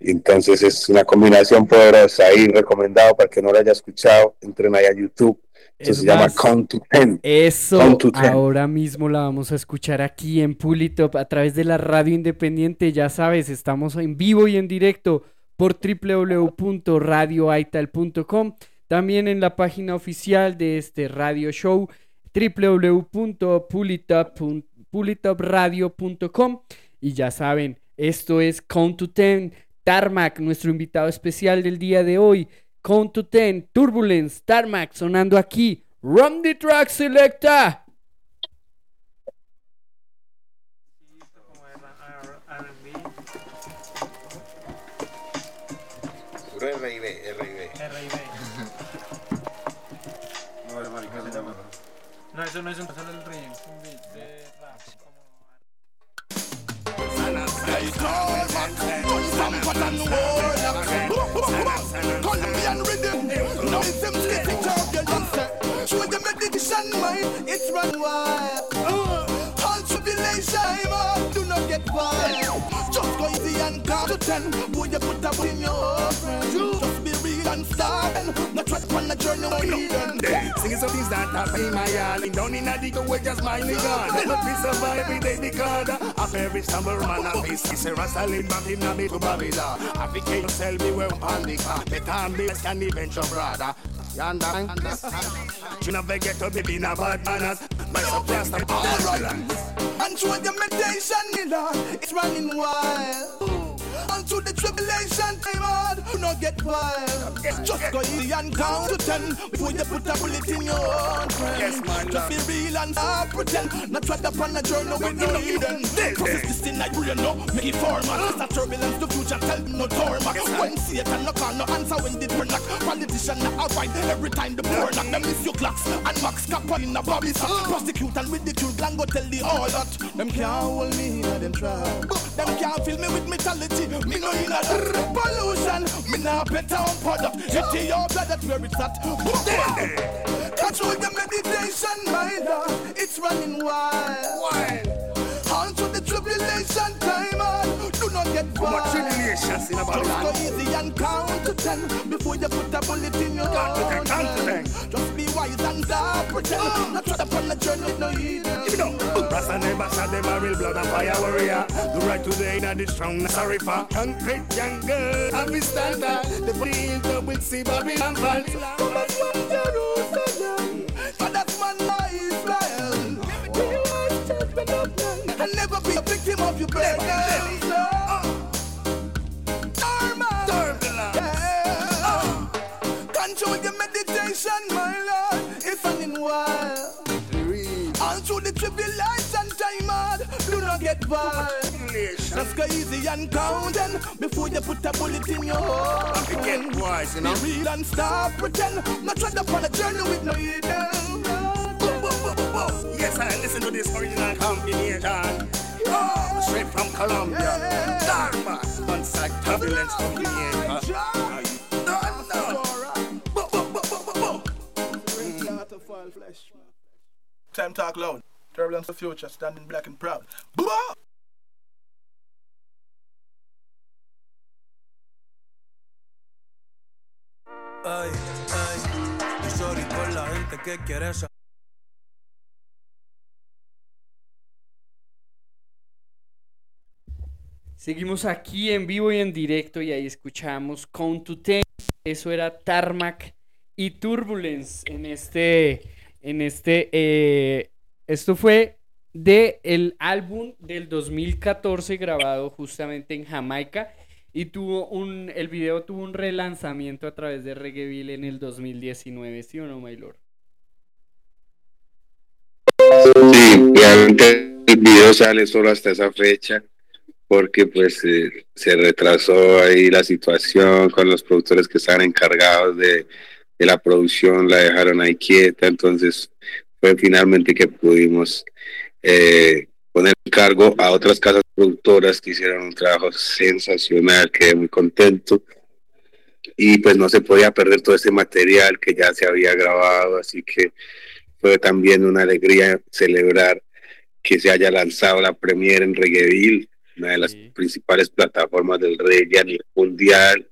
Entonces es una combinación poderosa y recomendado para que no lo haya escuchado, entren ahí a YouTube. Eso Es se llama Count to Ten. Eso Count to Ten. ahora mismo la vamos a escuchar aquí en Pulitop a través de la radio independiente. Ya sabes, estamos en vivo y en directo por www.radioaital.com. También en la página oficial de este radio show www.pulitop- pulitopradio.com. Y ya saben, esto es Count to Ten. Tarmac, nuestro invitado especial del día de hoy. Count to Ten, Turbulence, Tarmac, sonando aquí. Run the track selecta. Eso no es un solo el ritmo. un beat de rap, Colombian rhythm, no rhythm, skip it up, you listen. Show the meditation mind, it's run wild. All do not get wild. Just go easy and count to ten. Boy, you put up in your friend. Just be real and start and not to on a journey with them. Singing some things that happen in my yard. Down in a dig oh, away, just smiling on. But we survive every day because of every stumble man of peace. He say, Rasta live back in a me to Babylon. African tell me where on the car. Better and be can even your brother. You understand? You never get to be in a bad manners. My suppliers are all And show the meditation, it's running wild. Unto the tribulation time do not get wild. Just go easy and count to ten before you put a bullet in your own friend. Yes, man, Just be real and stop pretend. Not try to plan a journey with no hidden. Cause it's this thing like real, no, make it formal. It's a turbulence, the future, tell me no tarmac. When Satan no call, no answer when the turn knock. Politician not avoid every time the poor knock. Them miss your clocks and max cap in a bobby sack. Prosecute and ridicule, gang go tell the all that. Them can't hold me in them trap. Them can't fill me with mentality. Me no in a that pollution. Me nah better on product. Hit your blood, that's where it's at. With the meditation, my love. It's running wild. Wild. On to the tribulation time, man. Do not get Too much in a Just go easy and count to ten before you put a bullet in your Count to ten, count to hand. Just be wise and stop pretend. Not try to plan a journey, no hidden. You know, Rasta never them a real blood and fire warrior. The right today in the strong, sorry for concrete jungle. I be standard, the the with see Babylon fall. That's one Jerusalem. For that man, my Israel. Must take the government and never be a victim of your burdens. Meditation, my Lord. It's running wild. All through the tribulation time, hard. Do not get wild. Just go easy and count them before you put a bullet in your heart. Get wise, you know. Be real and stop pretend. Not try to on a journey with no hidden. Yes, I listen to this original combination. Oh, straight from Colombia. Dharma, on-site turbulence from Jamaica. Time talk loud. Turbulence of future, standing black and proud. Blah! Ay, ay, yo sorry con la gente que quiere sa- Seguimos aquí en vivo y en directo y ahí escuchamos Count to Ten. Eso era Tarmac y Turbulence en este, en este, eh, esto fue de el álbum del 2014 grabado justamente en Jamaica y tuvo un el video tuvo un relanzamiento a través de Reggaeville en el 2019, ¿sí o no, Maylor? Sí, realmente el video sale solo hasta esa fecha porque pues eh, se retrasó ahí la situación con los productores que estaban encargados de, de la producción, la dejaron ahí quieta, entonces fue finalmente que pudimos eh, poner cargo a otras casas productoras que hicieron un trabajo sensacional, quedé muy contento. Y pues no se podía perder todo ese material que ya se había grabado, así que fue también una alegría celebrar que se haya lanzado la premiere en Reggaeville, una de las principales plataformas del reggae a nivel mundial.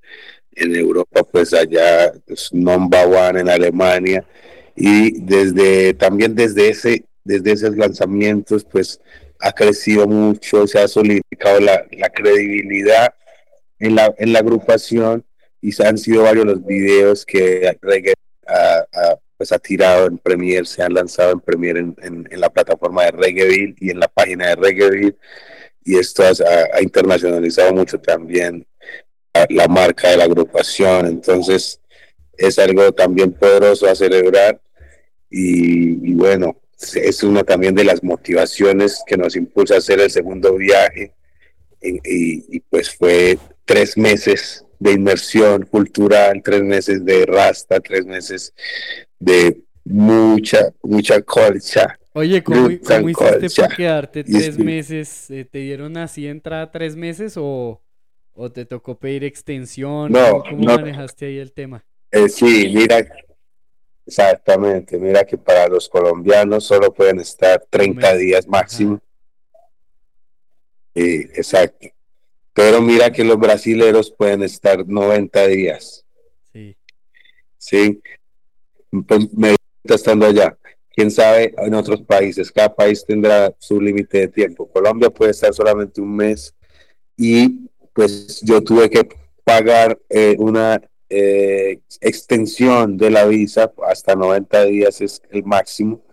En Europa, pues allá es number one en Alemania. Y desde también desde ese desde esos lanzamientos, pues ha crecido mucho, se ha solidificado la, credibilidad en la, en la agrupación y han sido varios los videos que Reggae ha, ha, pues ha tirado en Premiere, se han lanzado en Premiere en, en, en la plataforma de Reggaeville y en la página de Reggaeville y esto ha, ha internacionalizado mucho también la, marca de la agrupación, entonces es algo también poderoso a celebrar y, y bueno, es una también de las motivaciones que nos impulsa a hacer el segundo viaje y, y, y, pues fue tres meses de inmersión cultural, tres meses de rasta, tres meses de mucha, mucha colcha. Oye, ¿cómo, ¿cómo hiciste para quedarte tres meses? ¿Te dieron así entrada tres meses o, o te tocó pedir extensión? No, ¿Cómo no, manejaste ahí el tema? Eh, sí, mira, Exactamente, mira que para los colombianos solo pueden estar 30 días máximo. Sí, exacto. Pero mira que los brasileros pueden estar 90 días. Sí. Sí. Pues me está estando allá. Quién sabe en otros países, cada país tendrá su límite de tiempo. Colombia puede estar solamente un mes y pues yo tuve que pagar eh, una eh, extensión de la visa hasta 90 días es el máximo.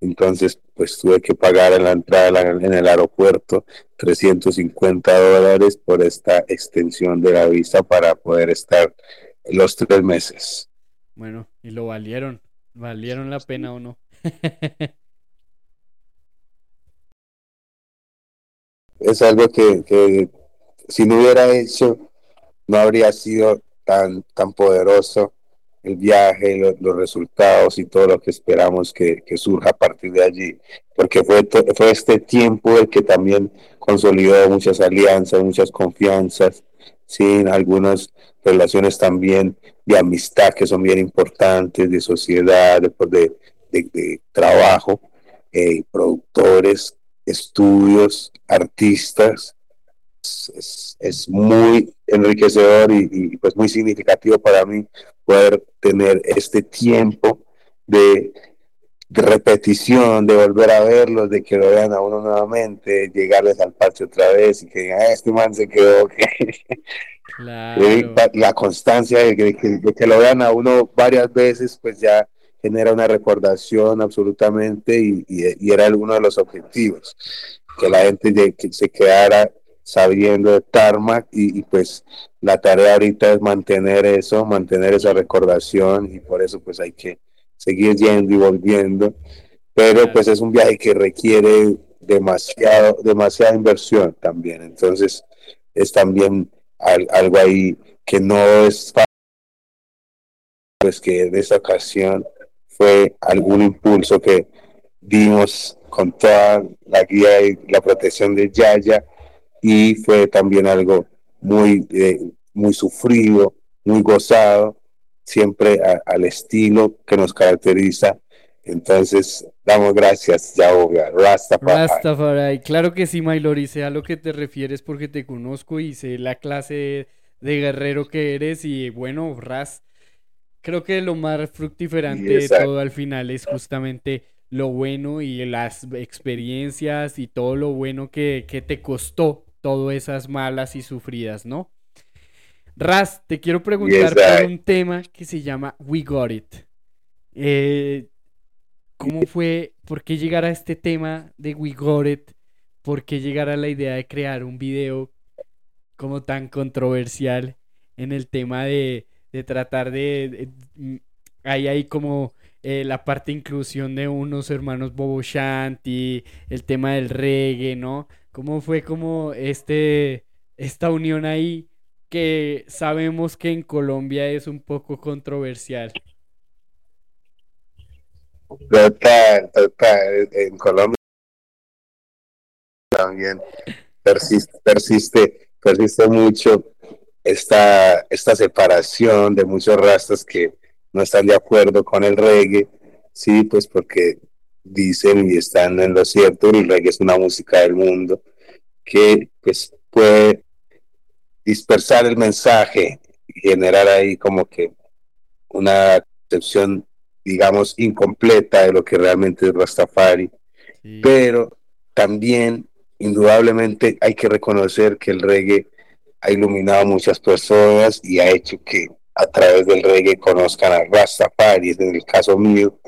Entonces, pues tuve que pagar en la entrada en el aeropuerto 350 dólares por esta extensión de la visa para poder estar los tres meses. Bueno, y lo valieron. ¿Valieron la pena o no? es algo que, que si no hubiera hecho, no habría sido tan, tan poderoso el viaje, lo, los resultados y todo lo que esperamos que, que, surja a partir de allí, porque fue, fue este tiempo el que también consolidó muchas alianzas, muchas confianzas, sin algunas relaciones también de amistad que son bien importantes, de sociedad, de, de, de, de trabajo, eh, productores, estudios, artistas, es, es, muy enriquecedor y, y, pues muy significativo para mí poder tener este tiempo de, de, repetición, de volver a verlos, de que lo vean a uno nuevamente, llegarles al parche otra vez y que digan, ah, este man se quedó. (laughs) Claro. La constancia de que, de, de que lo vean a uno varias veces, pues ya genera una recordación absolutamente y, y, y, era uno de los objetivos, que la gente de, que se quedara sabiendo de Tarmac y, pues la tarea ahorita es mantener eso, mantener esa recordación y por eso pues hay que seguir yendo y volviendo, pero pues es un viaje que requiere demasiado, demasiada inversión también, entonces es también al, algo ahí que no es fácil, pues que en esta ocasión fue algún impulso que dimos con toda la guía y la protección de Yaya, y fue también algo muy, eh, muy sufrido, muy gozado, siempre a, al estilo que nos caracteriza. Entonces, damos gracias, Yahoga, Rastafari. Rastafari, claro que sí, Maylori, sé a lo que te refieres porque te conozco y sé la clase de guerrero que eres y bueno, Ras, creo que lo más fructiferante de todo al final es justamente lo bueno y las experiencias y todo lo bueno que, que te costó todas esas malas y sufridas, ¿no? Raz, te quiero preguntar yes, por un tema que se llama We Got It. Eh, ¿cómo fue, por qué llegar a este tema de We Got It? ¿Por qué llegar a la idea de crear un video como tan controversial en el tema de, de tratar de, de- mm, Hay ahí como eh, la parte de inclusión de unos hermanos Bobo Shanti, el tema del reggae, ¿no? ¿Cómo fue como este, esta unión ahí que sabemos que en Colombia es un poco controversial? Total, total. En Colombia también persiste, persiste, persiste mucho esta, esta separación de muchos rastas que no están de acuerdo con el reggae, sí, pues porque dicen y están en lo cierto, el reggae es una música del mundo que pues puede dispersar el mensaje y generar ahí como que una concepción, digamos, incompleta de lo que realmente es Rastafari. Pero también, indudablemente, hay que reconocer que el reggae ha iluminado a muchas personas y ha hecho que a través del reggae conozcan a Rastafari. En el caso mío,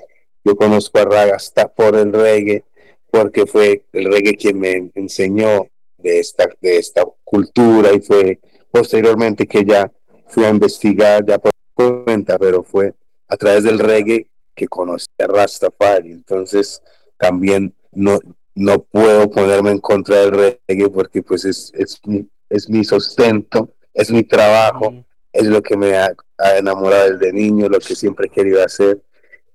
yo conozco a Rasta por el reggae, porque fue el reggae quien me enseñó de esta, de esta cultura y fue posteriormente que ya fui a investigar ya por cuenta, pero fue a través del reggae que conocí a Rastafari. Entonces también no, no puedo ponerme en contra del reggae porque pues es, es, mi, es mi sustento, es mi trabajo, es lo que me ha, ha enamorado desde niño, lo que siempre he querido hacer,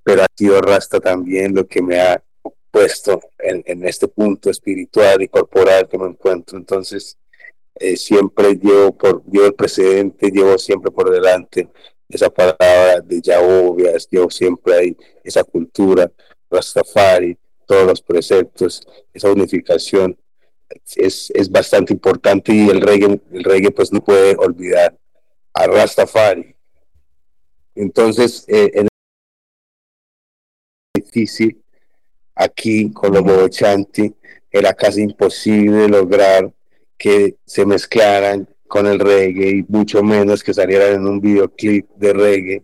pero ha sido Rasta también lo que me ha puesto en, en este punto espiritual y corporal que me encuentro. Entonces, eh, siempre llevo por llevo el precedente, llevo siempre por delante esa palabra de Yahovias, llevo siempre ahí esa cultura, Rastafari, todos los preceptos, esa unificación es, es bastante importante y el reggae, el reggae pues no puede olvidar a Rastafari. Entonces, eh, en difícil aquí con los Bobochanti era casi imposible lograr que se mezclaran con el reggae y mucho menos que salieran en un videoclip de reggae.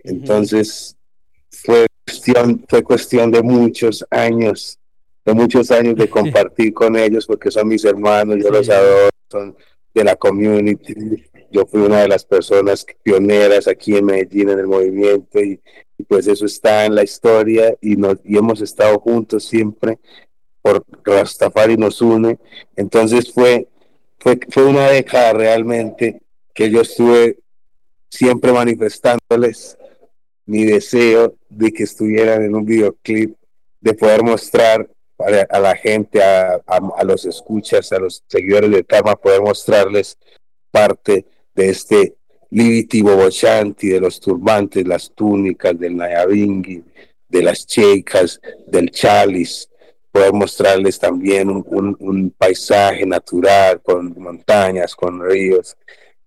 Entonces fue cuestión, fue cuestión de muchos años, de muchos años de (laughs) compartir con ellos porque son mis hermanos, yo los adoro, son de la community. Yo fui una de las personas pioneras aquí en Medellín en el movimiento y, y pues eso está en la historia y, nos, y hemos estado juntos siempre por Rastafari nos une. Entonces fue, fue, fue una década realmente que yo estuve siempre manifestándoles mi deseo de que estuvieran en un videoclip, de poder mostrar a, la gente, a, a, a, los escuchas, a los seguidores de Karma, poder mostrarles parte de este Liviti Bobochanti, de los turbantes, las túnicas, del Nayabingui, de las checas, del chalis, poder mostrarles también un, paisaje natural con montañas, con ríos.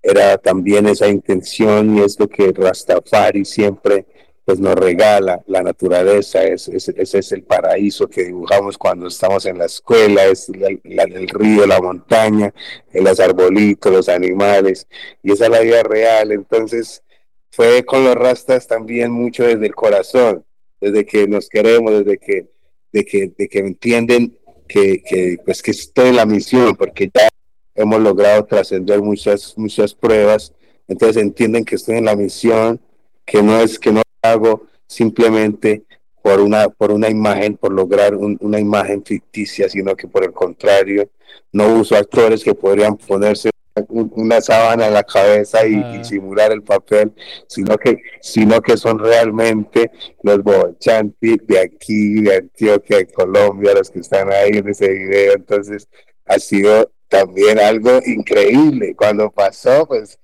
Era también esa intención y es lo que Rastafari siempre pues nos regala la naturaleza, es, es, ese es el paraíso que dibujamos cuando estamos en la escuela, es la, la, el río, la montaña, los arbolitos, los animales, y esa es la vida real. Entonces, fue con los rastas también mucho desde el corazón, desde que nos queremos, desde que de que, de que entienden que, que, pues que estoy en la misión, porque ya hemos logrado trascender muchas, muchas pruebas, entonces entienden que estoy en la misión, que no es que no hago simplemente por una, por una imagen, por lograr un, una imagen ficticia, sino que por el contrario, no uso actores que podrían ponerse una sábana en la cabeza y, Ah. y simular el papel, sino que, sino que son realmente los bochanti de aquí, de Antioquia, de Colombia, los que están ahí en ese video. Entonces, ha sido también algo increíble. Cuando pasó, pues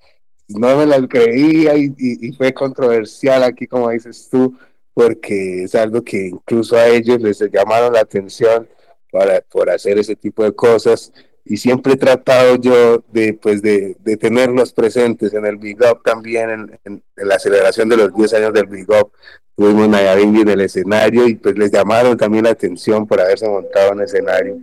no me lo creía y, fue controversial aquí, como dices tú, porque es algo que incluso a ellos les llamaron la atención para, por hacer ese tipo de cosas y siempre he tratado yo de, pues de, de tenerlos presentes en el Big Up también, en, la celebración de los 10 años del Big Up. Tuvimos Nayabingui en el escenario y pues les llamaron también la atención por haberse montado en escenario.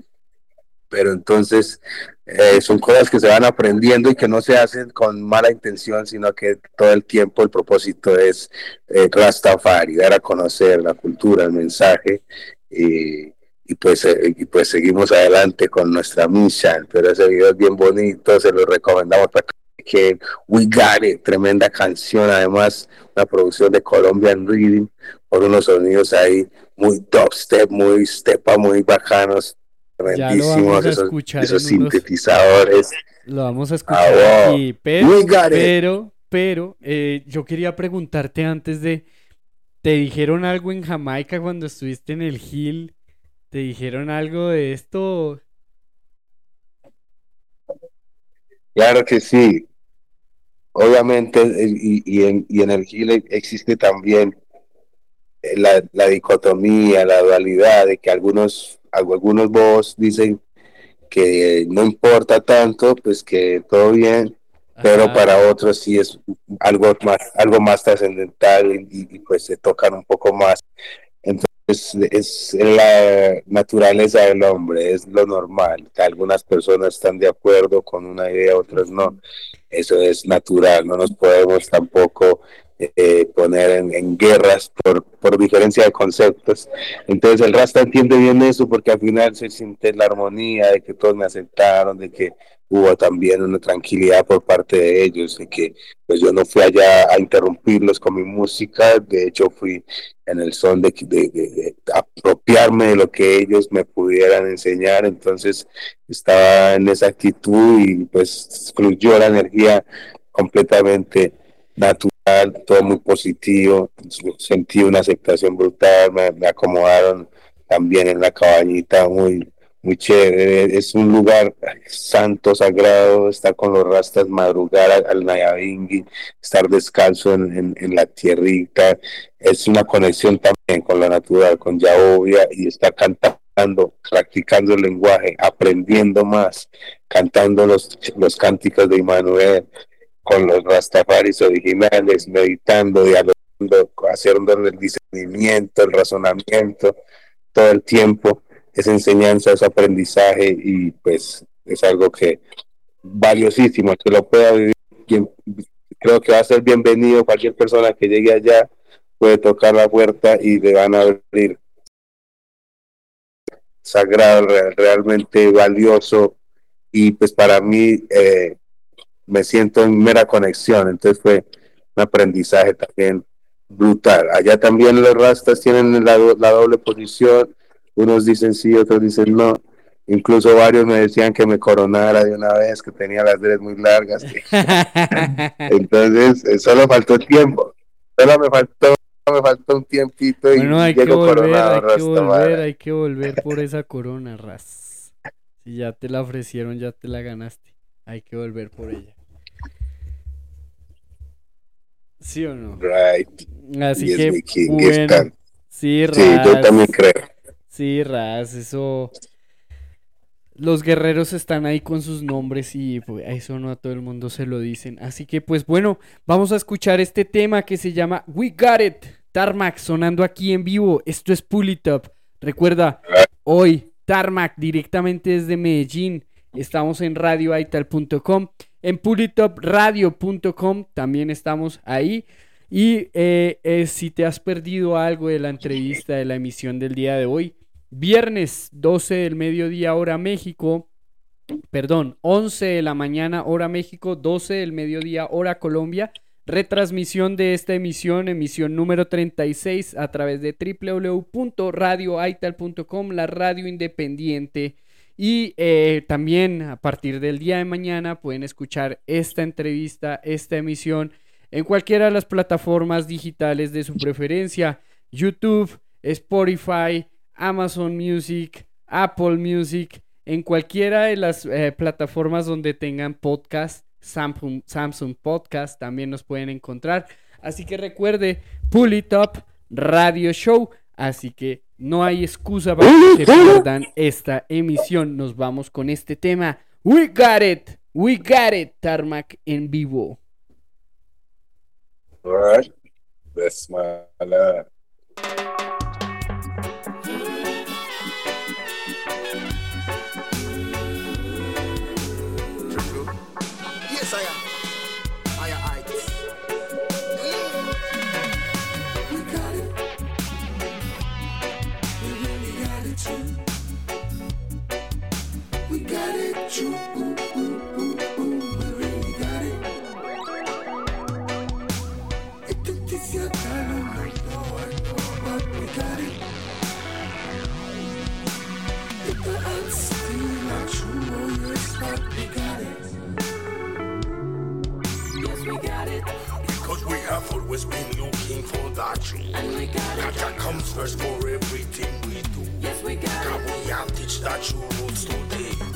Pero entonces eh, son cosas que se van aprendiendo y que no se hacen con mala intención, sino que todo el tiempo el propósito es eh, Rastafari, dar a conocer la cultura, el mensaje. Y, y pues, eh, y pues seguimos adelante con nuestra misa, pero ese video es bien bonito, se lo recomendamos para que We Got It, tremenda canción, además una producción de Colombian Reading, por unos sonidos ahí muy dubstep, muy stepa, muy bacanos, A esos, escuchar esos sintetizadores. Lo vamos a escuchar Ah, wow. aquí, pero, pero, pero, eh, yo quería preguntarte antes de, ¿te dijeron algo en Jamaica cuando estuviste en el Hill? ¿Te dijeron algo de esto? Claro que sí. Obviamente, eh, y, y en, y en el Gile existe también eh, la, la dicotomía, la dualidad de que algunos, algunos bobos dicen que no importa tanto, pues que todo bien, pero para otros sí es algo más, algo más trascendental y, y, pues se tocan un poco más. Entonces es la naturaleza del hombre, es lo normal. Que algunas personas están de acuerdo con una idea, otras no. Eso es natural, no nos podemos tampoco eh, poner en, guerras por, por diferencia de conceptos. Entonces el Rasta entiende bien eso porque al final se siente la armonía de que todos me aceptaron, de que hubo también una tranquilidad por parte de ellos, de que pues yo no fui allá a interrumpirlos con mi música, de hecho fui en el son de, de apropiarme de lo que ellos me pudieran enseñar, entonces estaba en esa actitud y pues fluyó la energía completamente natural, todo muy positivo, sentí una aceptación brutal, me, me acomodaron también en la cabañita muy muy chévere, es un lugar santo, sagrado, estar con los rastas, madrugar al, al estar descalzo en, en, en, la tierrita, es una conexión también con la natural, con Yahovia y estar cantando, practicando el lenguaje, aprendiendo más, cantando los, los cánticos de Immanuel con los rastafaris originales, meditando, dialogando, haciendo el discernimiento, el razonamiento, todo el tiempo esa enseñanza, ese aprendizaje y pues es algo que valiosísimo, que lo pueda vivir, creo que va a ser bienvenido cualquier persona que llegue allá, puede tocar la puerta y le van a abrir. Sagrado, realmente valioso y pues para mí eh, me siento en mera conexión, entonces fue un aprendizaje también brutal. Allá también los rastas tienen la, la doble posición, unos dicen sí, otros dicen no. Incluso varios me decían que me coronara de una vez, que tenía las dreads muy largas. (laughs) Entonces, eh, solo faltó tiempo. Solo me faltó, me faltó un tiempito y bueno, hay que llego volver, coronado. hay que volver, hay que volver por esa corona, Ras. Si ya te la ofrecieron, ya te la ganaste. Hay que volver por ella. ¿Sí o no? Right. Así Yes, que, mi king, bueno, sí, Ras. Sí, yo también creo. Sí, Raz, eso. Los guerreros están ahí con sus nombres y pues, eso no a todo el mundo se lo dicen. Así que pues bueno, vamos a escuchar este tema que se llama We Got It. Tarmac sonando aquí en vivo. Esto es Pull It Up. Recuerda, hoy Tarmac directamente desde Medellín. Estamos en radioaital.com. En pullitupradio.com también estamos ahí. Y eh, eh, si te has perdido algo de la entrevista de la emisión del día de hoy, viernes 12 del mediodía hora México, perdón, 11 de la mañana hora México, 12 del mediodía hora Colombia, retransmisión de esta emisión, emisión número 36 a través de www.radioaital.com, la radio independiente. Y eh, también a partir del día de mañana pueden escuchar esta entrevista, esta emisión en cualquiera de las plataformas digitales de su preferencia, YouTube, Spotify, Amazon Music, Apple Music, en cualquiera de las eh, plataformas donde tengan podcast, Samsung, Podcast también nos pueden encontrar. Así que recuerde, Pull It Up Radio Show. Así que no hay excusa para que se pierdan esta emisión. Nos vamos con este tema. We got it, we got it, Tarmac en vivo. Alright. That's my love. really got it. We the yes, we got it. Yes, we got it. Because we have always been looking for that. And we got it. That comes first for everything we do. Yes, we got it. we have teach that truth rules today.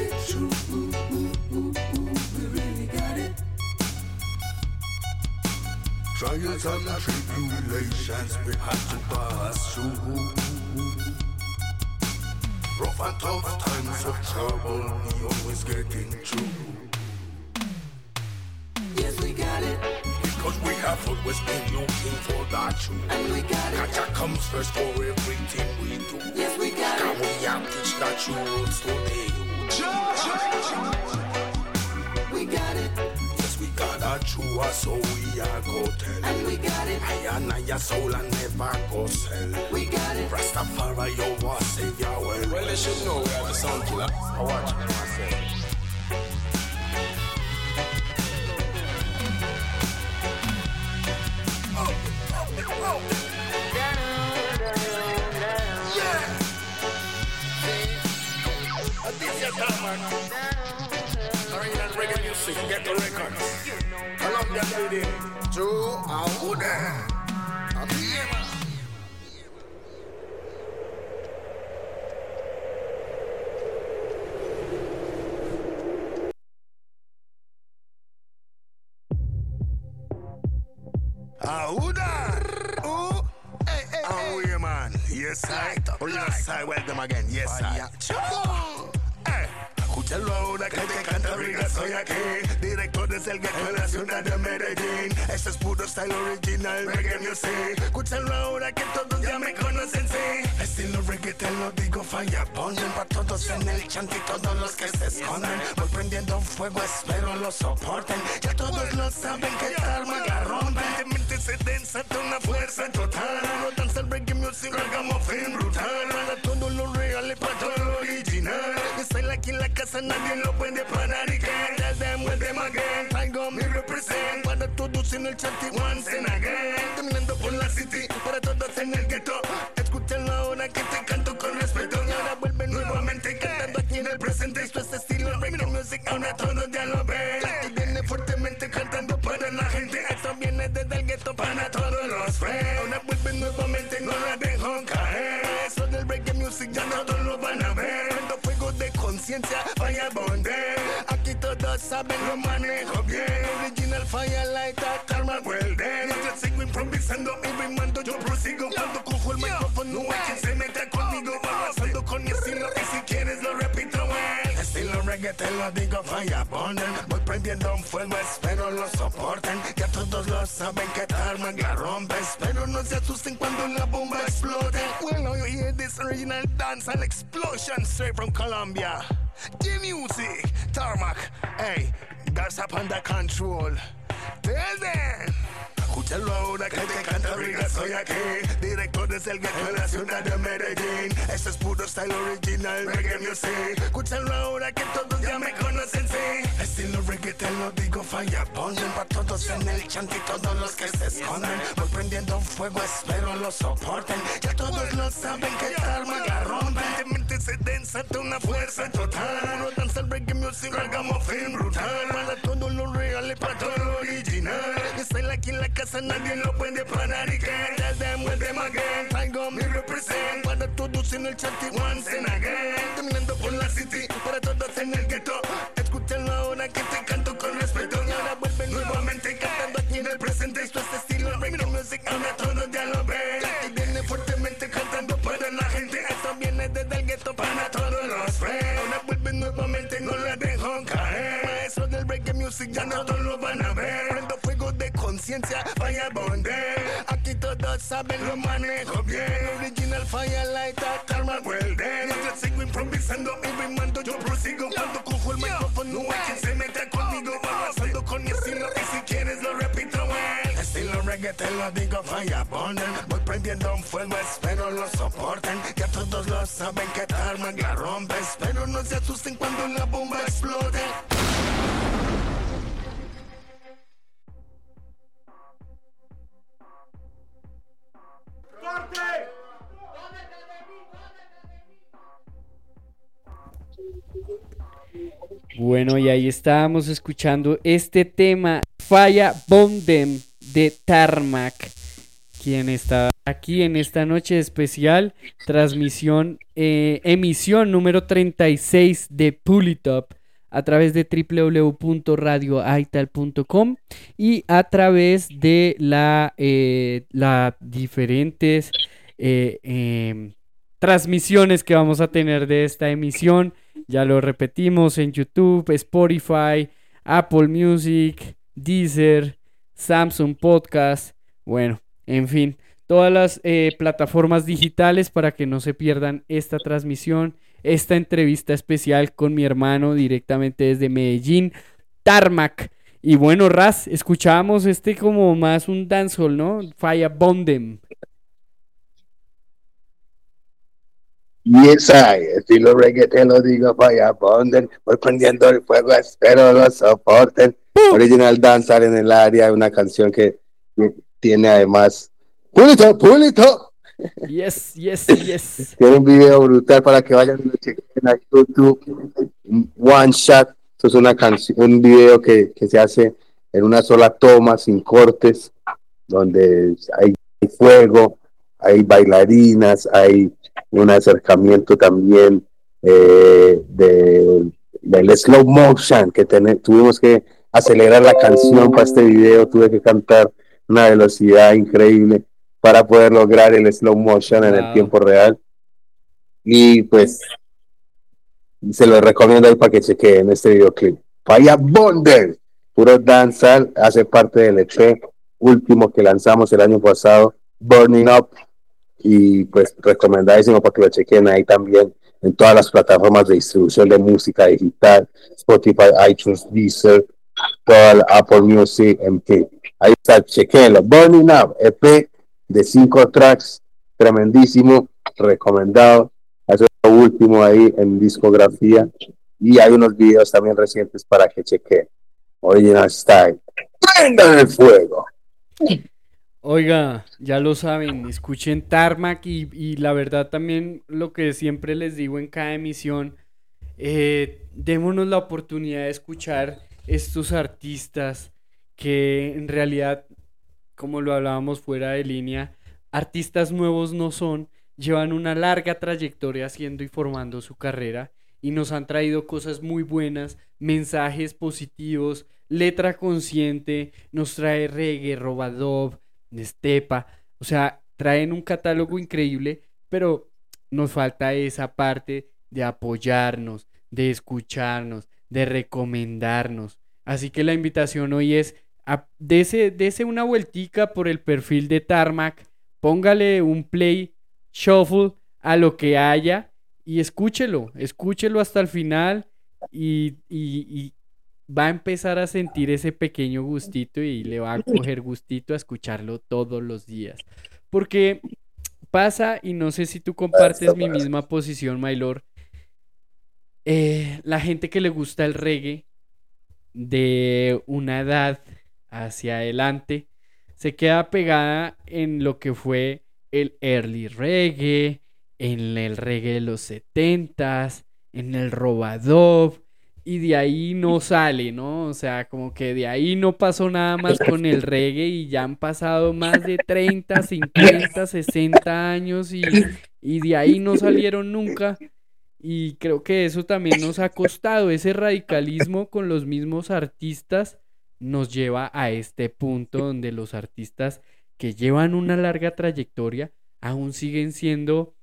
Trials and tribulations we had to pass through. Rough and tough times of trouble, we always getting through. Yes, we got it. Because we have always been looking for that truth. And we got it. That comes first for everything we do. Yes, we got Can it. we have teach that true roots to the youth? We got it. Yes, we got our true so we are go tell. And we got it. I and I your soul and never go sell. We got it. Rastafari, you are savior well. Well, they should know we are the sound killer. I watch it myself. This is Tarmac. Original reggae music, get the records. Colombian reading. True, Aude. Auda! Ooh! Hey, hey, hey! man. Yes, I. Original side, welcome again. Yes, I. Escúchalo ahora que te canta Riga, soy aquí. Directo desde el gueto de la ciudad de Medellín. Este es puro style original, reggae music. Escúchalo ahora que todos ya me conocen, sí. Estilo reggae te lo digo, falla ponen Pa' todos en el chant y todos los que se esconden. Voy prendiendo fuego, espero lo soporten. Ya todos lo saben que Tarma la rompen. De mente se densa de una fuerza total. No danza el reggae music, ragamuffin brutal. Para todo lo real y para todo original. Estoy aquí en la casa, nadie lo puede parar y que Tell them well them again Traigo mi represent Para todos en el chat y once and again Caminando por la city Para todos en el ghetto. Escúchalo ahora que te canto con respeto. Y ahora vuelve nuevamente cantando aquí en el presente. Esto es estilo reggae music Ahora todos ya lo ven. Y viene fuertemente cantando para la gente. Esto viene desde el ghetto para todos los friends Ahora vuelve nuevamente, no la dejo caer music ya no todos lo van a ver. Prendo fuego de conciencia, vaya bonde. Aquí todos saben lo manejo bien. Original firelighter, karma well then Yo sigo improvisando y rimando, yo prosigo. Cuando cojo el micrófono hay quien Te lo digo, falla ponen Voy prendiendo un fuego, espero lo soporten. Ya todos lo saben que Tarmac la rompe Espero no se asusten cuando la bomba explote. Well now you hear this original dance and explosion straight from Colombia. The music, Tarmac, hey, that's up under control. Tell them Escúchalo ahora que te canta Riga, soy aquí. Directo desde el gueto de la ciudad de Medellín. Este es puro style original, reggae music. Escúchalo ahora que todos ya me conocen, sí. Estilo reggae lo digo, falla ponen Pa' todos en el chant y todos los que se esconden. Voy prendiendo fuego, espero lo soporten. Ya todos lo saben que Tarmac la rompen. Se densa de una fuerza total. No danza el reggae music, ragamuffin brutal. Para todo lo para todo lo aquí en la casa nadie lo puede parar y que tell them well them again. Traigo mi represent para todos en el chat y once and again. Caminando por la city para todos en el ghetto. Escúchalo ahora que te canto con respeto. Ahora vuelve nuevamente cantando aquí en el presente. Esto es estilo reggae music, ahora todos ya lo ven. Y viene fuertemente cantando para la gente. Esto viene desde el ghetto para todos los friends. Ahora vuelve nuevamente, no la dejo caer. Maestro del reggae music, ya no todos lo van a ver. Prendo fuego de conciencia, vaya bonde. Aquí todos saben, lo manejo bien. Original firelight, karma well then. Mientras sigo improvisando y rimando, yo prosigo. Cuando cojo el micrófono, hay quien se meta conmigo. Avanzando con mi estilo y si quieres lo repito, well. Estilo reggae, te lo digo, vaya bonden. Voy prendiendo un fuego, espero lo soporten. Ya todos lo saben que Tarmac la rompe. Espero no se asusten cuando la bomba explote. Bueno, y ahí estábamos escuchando este tema, Falla Bondem de Tarmac, quien está aquí en esta noche especial, transmisión, eh, emisión número 36 de Pulitop a través de www.radioaital.com y a través de la, eh, diferentes eh, em, transmisiones que vamos a tener de esta emisión. Ya lo repetimos en YouTube, Spotify, Apple Music, Deezer, Samsung Podcast. Bueno, en fin, todas las eh, plataformas digitales para que no se pierdan esta transmisión, esta entrevista especial con mi hermano directamente desde Medellín, Tarmac. Y bueno, Raz, escuchábamos este como más un dancehall, ¿no? Falla Bondem. Yes, I, estilo reggae, te lo digo, vaya bonden. Voy prendiendo el fuego, espero lo soporten. Original Danzar en el área, una canción que tiene además. ¡Pulito, pulito! Yes, yes, yes. (laughs) Tiene un video brutal para que vayan a YouTube. One Shot. Esto es una canción, un video que, que se hace en una sola toma, sin cortes, donde hay fuego, hay bailarinas, hay un acercamiento también eh, de, del slow motion que ten- tuvimos que acelerar la canción para este video, tuve que cantar una velocidad increíble para poder lograr el slow motion en el tiempo real. Y pues se lo recomiendo ahí para que chequeen este videoclip. Falla Bonder, puro danzal, hace parte del EP último que lanzamos el año pasado, Burning Up, y pues recomendadísimo para que lo chequen ahí también en todas las plataformas de distribución de música digital, Spotify, iTunes, Deezer, toda la Apple Music, en fin. Ahí está, chequenlo. Burning Up, EP de cinco tracks, tremendísimo, recomendado. Eso es lo último ahí en discografía. Y hay unos videos también recientes para que chequen. Original Style. ¡Prendan el fuego! Oiga, ya lo saben, escuchen Tarmac y, la verdad también lo que siempre les digo en cada emisión, eh, démonos la oportunidad de escuchar estos artistas que en realidad, como lo hablábamos fuera de línea, artistas nuevos no son, llevan una larga trayectoria haciendo y formando su carrera y nos han traído cosas muy buenas, mensajes positivos, letra consciente, nos trae reggae, robadob, estepa, o sea, traen un catálogo increíble, pero nos falta esa parte de apoyarnos, de escucharnos, de recomendarnos. Así que la invitación hoy es a, dese, una vueltica por el perfil de Tarmac, póngale un play shuffle a lo que haya y escúchelo, escúchelo hasta el final y, y- y va a empezar a sentir ese pequeño gustito y le va a coger gustito a escucharlo todos los días. Porque pasa, y no sé si tú compartes mi misma posición, Maylor, eh, la gente que le gusta el reggae de una edad hacia adelante se queda pegada en lo que fue el early reggae, en el reggae de los setentas, en el robadob, y de ahí no sale, ¿no? O sea, como que de ahí no pasó nada más (laughs) con el reggae y ya han pasado más de 30, 50, 60 años y, y de ahí no salieron nunca. Y creo que eso también nos ha costado, ese radicalismo con los mismos artistas nos lleva a este punto donde los artistas que llevan una larga trayectoria aún siguen siendo,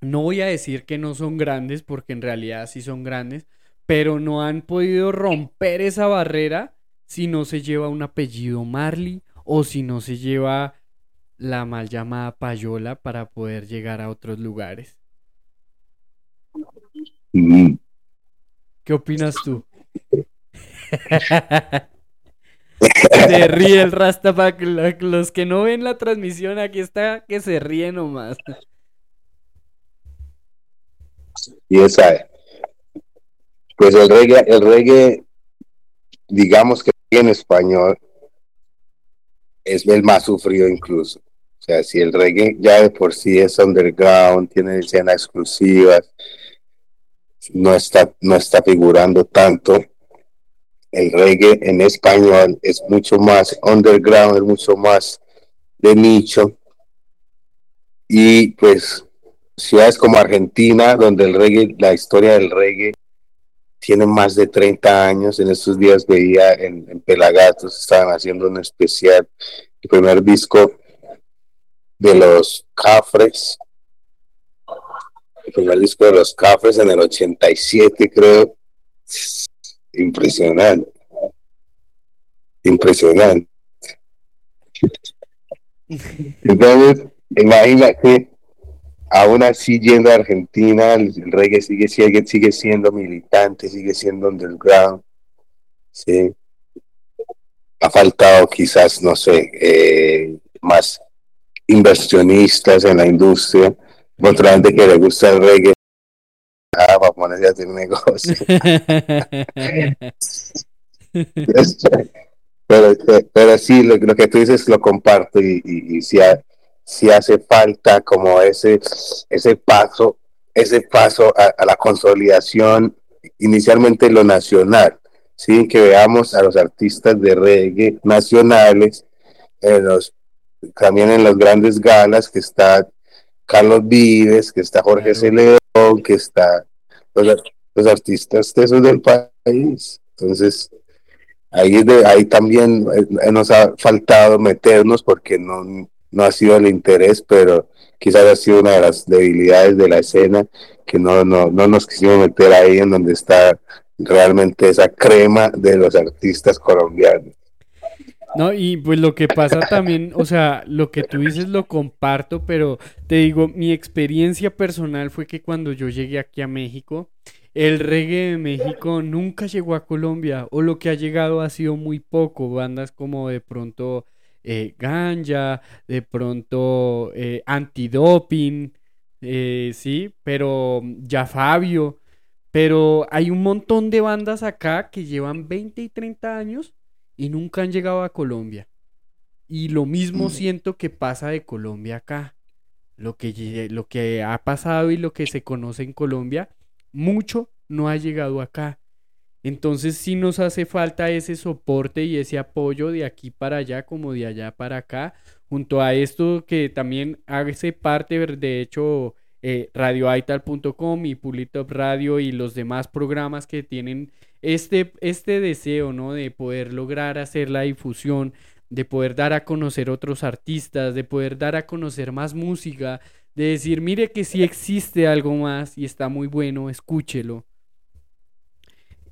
no voy a decir que no son grandes, porque en realidad sí son grandes, pero no han podido romper esa barrera si no se lleva un apellido Marley o si no se lleva la mal llamada payola para poder llegar a otros lugares. Mm. ¿Qué opinas tú? (laughs) (laughs) se ríe el Rastapak. Los que no ven la transmisión, aquí está que se ríe nomás. Y esa, pues el reggae, el reggae, digamos que en español es el más sufrido incluso. O sea, si el reggae ya de por sí es underground, tiene escenas exclusivas, no está, no está figurando tanto. El reggae en español es mucho más underground, es mucho más de nicho. Y pues ciudades como Argentina, donde el reggae, la historia del reggae tiene más de 30 años. En estos días veía en, en Pelagatos, estaban haciendo un especial, el primer disco de los Cafres, el primer disco de los Cafres en el 87, creo. Impresionante. Impresionante. Entonces, imagínate, aún así yendo a Argentina, el, reggae sigue, sigue, sigue siendo militante, sigue siendo underground. Sí. Ha faltado quizás, no sé, eh, más inversionistas en la industria, otra gente que le gusta el reggae, para ponerse a hacer negocio. (laughs) pero, pero sí, lo, lo, que tú dices lo comparto y, y, y si, ha, si, hace falta como ese, ese paso, ese paso a, a, la consolidación, inicialmente lo nacional, ¿sí? que veamos a los artistas de reggae nacionales, en los, también en las grandes galas, que está Carlos Vives, que está Jorge claro. C. León, que está los, los artistas de esos del país. Entonces, ahí, de, ahí también eh, nos ha faltado meternos porque no, no ha sido el interés, pero quizás ha sido una de las debilidades de la escena, que no, no, no nos quisimos meter ahí en donde está realmente esa crema de los artistas colombianos. No, y pues lo que pasa también, o sea, lo que tú dices lo comparto, pero te digo, mi experiencia personal fue que cuando yo llegué aquí a México, el reggae de México nunca llegó a Colombia, o lo que ha llegado ha sido muy poco, bandas como de pronto eh, Ganja, de pronto eh, Antidoping, eh, sí, pero ya Fabio, pero hay un montón de bandas acá que llevan 20 y 30 años y nunca han llegado a Colombia. Y lo mismo siento que pasa de Colombia acá. Lo que, lo que ha pasado y lo que se conoce en Colombia, mucho no ha llegado acá. Entonces sí nos hace falta ese soporte y ese apoyo de aquí para allá como de allá para acá, junto a esto que también hace parte, de hecho, eh, radioaital.com y Pulitop Radio y los demás programas que tienen este, este deseo, ¿no? De poder lograr hacer la difusión, de poder dar a conocer otros artistas, de poder dar a conocer más música, de decir, mire que sí existe algo más y está muy bueno, escúchelo.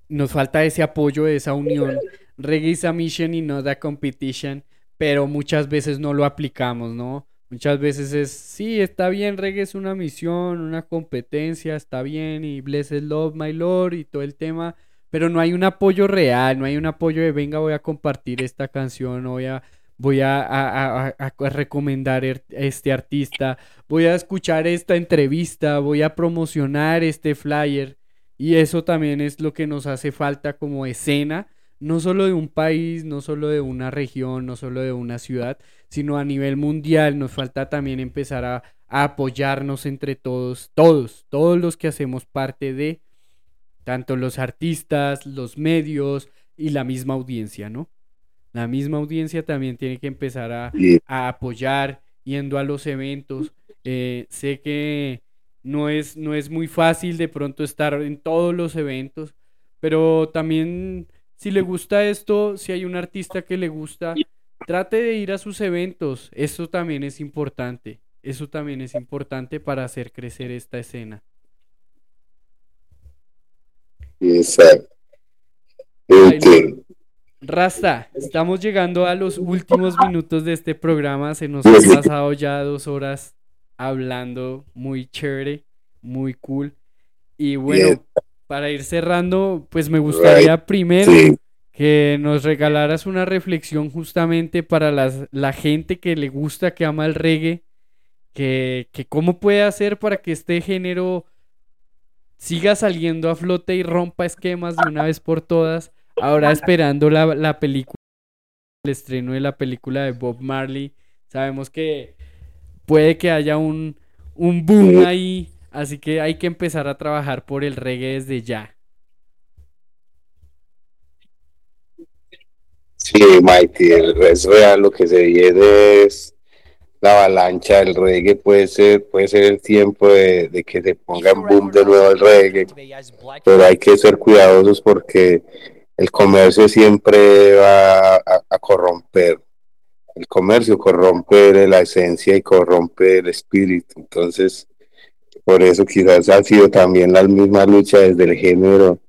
Nos falta ese apoyo, esa unión. Reggae is a mission y not a competition, pero muchas veces no lo aplicamos, ¿no? Muchas veces es, sí, está bien, reggae es una misión, una competencia, está bien, y blessed love, my lord, y todo el tema, pero no hay un apoyo real, no hay un apoyo de venga, voy a compartir esta canción, voy a, voy a, recomendar este artista, voy a escuchar esta entrevista, voy a promocionar este flyer. Y eso también es lo que nos hace falta como escena, no solo de un país, no solo de una región, no solo de una ciudad, sino a nivel mundial. Nos falta también empezar a apoyarnos entre todos, todos, todos los que hacemos parte de tanto los artistas, los medios y la misma audiencia, ¿no? La misma audiencia también tiene que empezar a, apoyar yendo a los eventos. Eh, sé que no es, no es muy fácil de pronto estar en todos los eventos, pero también si le gusta esto, si hay un artista que le gusta, trate de ir a sus eventos. Eso también es importante. Eso también es importante para hacer crecer esta escena. Exacto. Rasta, estamos llegando a los últimos minutos de este programa. Se nos han pasado ya dos horas hablando muy chévere, muy cool. Y bueno, para ir cerrando, pues me gustaría primero que nos regalaras una reflexión justamente para las, la gente que le gusta, que ama el reggae, que, que cómo puede hacer para que este género siga saliendo a flote y rompa esquemas de una vez por todas. Ahora esperando la, la película, el estreno de la película de Bob Marley. Sabemos que puede que haya un, un boom ahí, así que hay que empezar a trabajar por el reggae desde ya. Sí, Mighty, es real lo que se viene es la avalancha del reggae, puede ser, puede ser el tiempo de, que se ponga en boom de nuevo el reggae, pero hay que ser cuidadosos porque el comercio siempre va a, corromper. El comercio corrompe la esencia y corrompe el espíritu. Entonces, por eso quizás ha sido también la misma lucha desde el género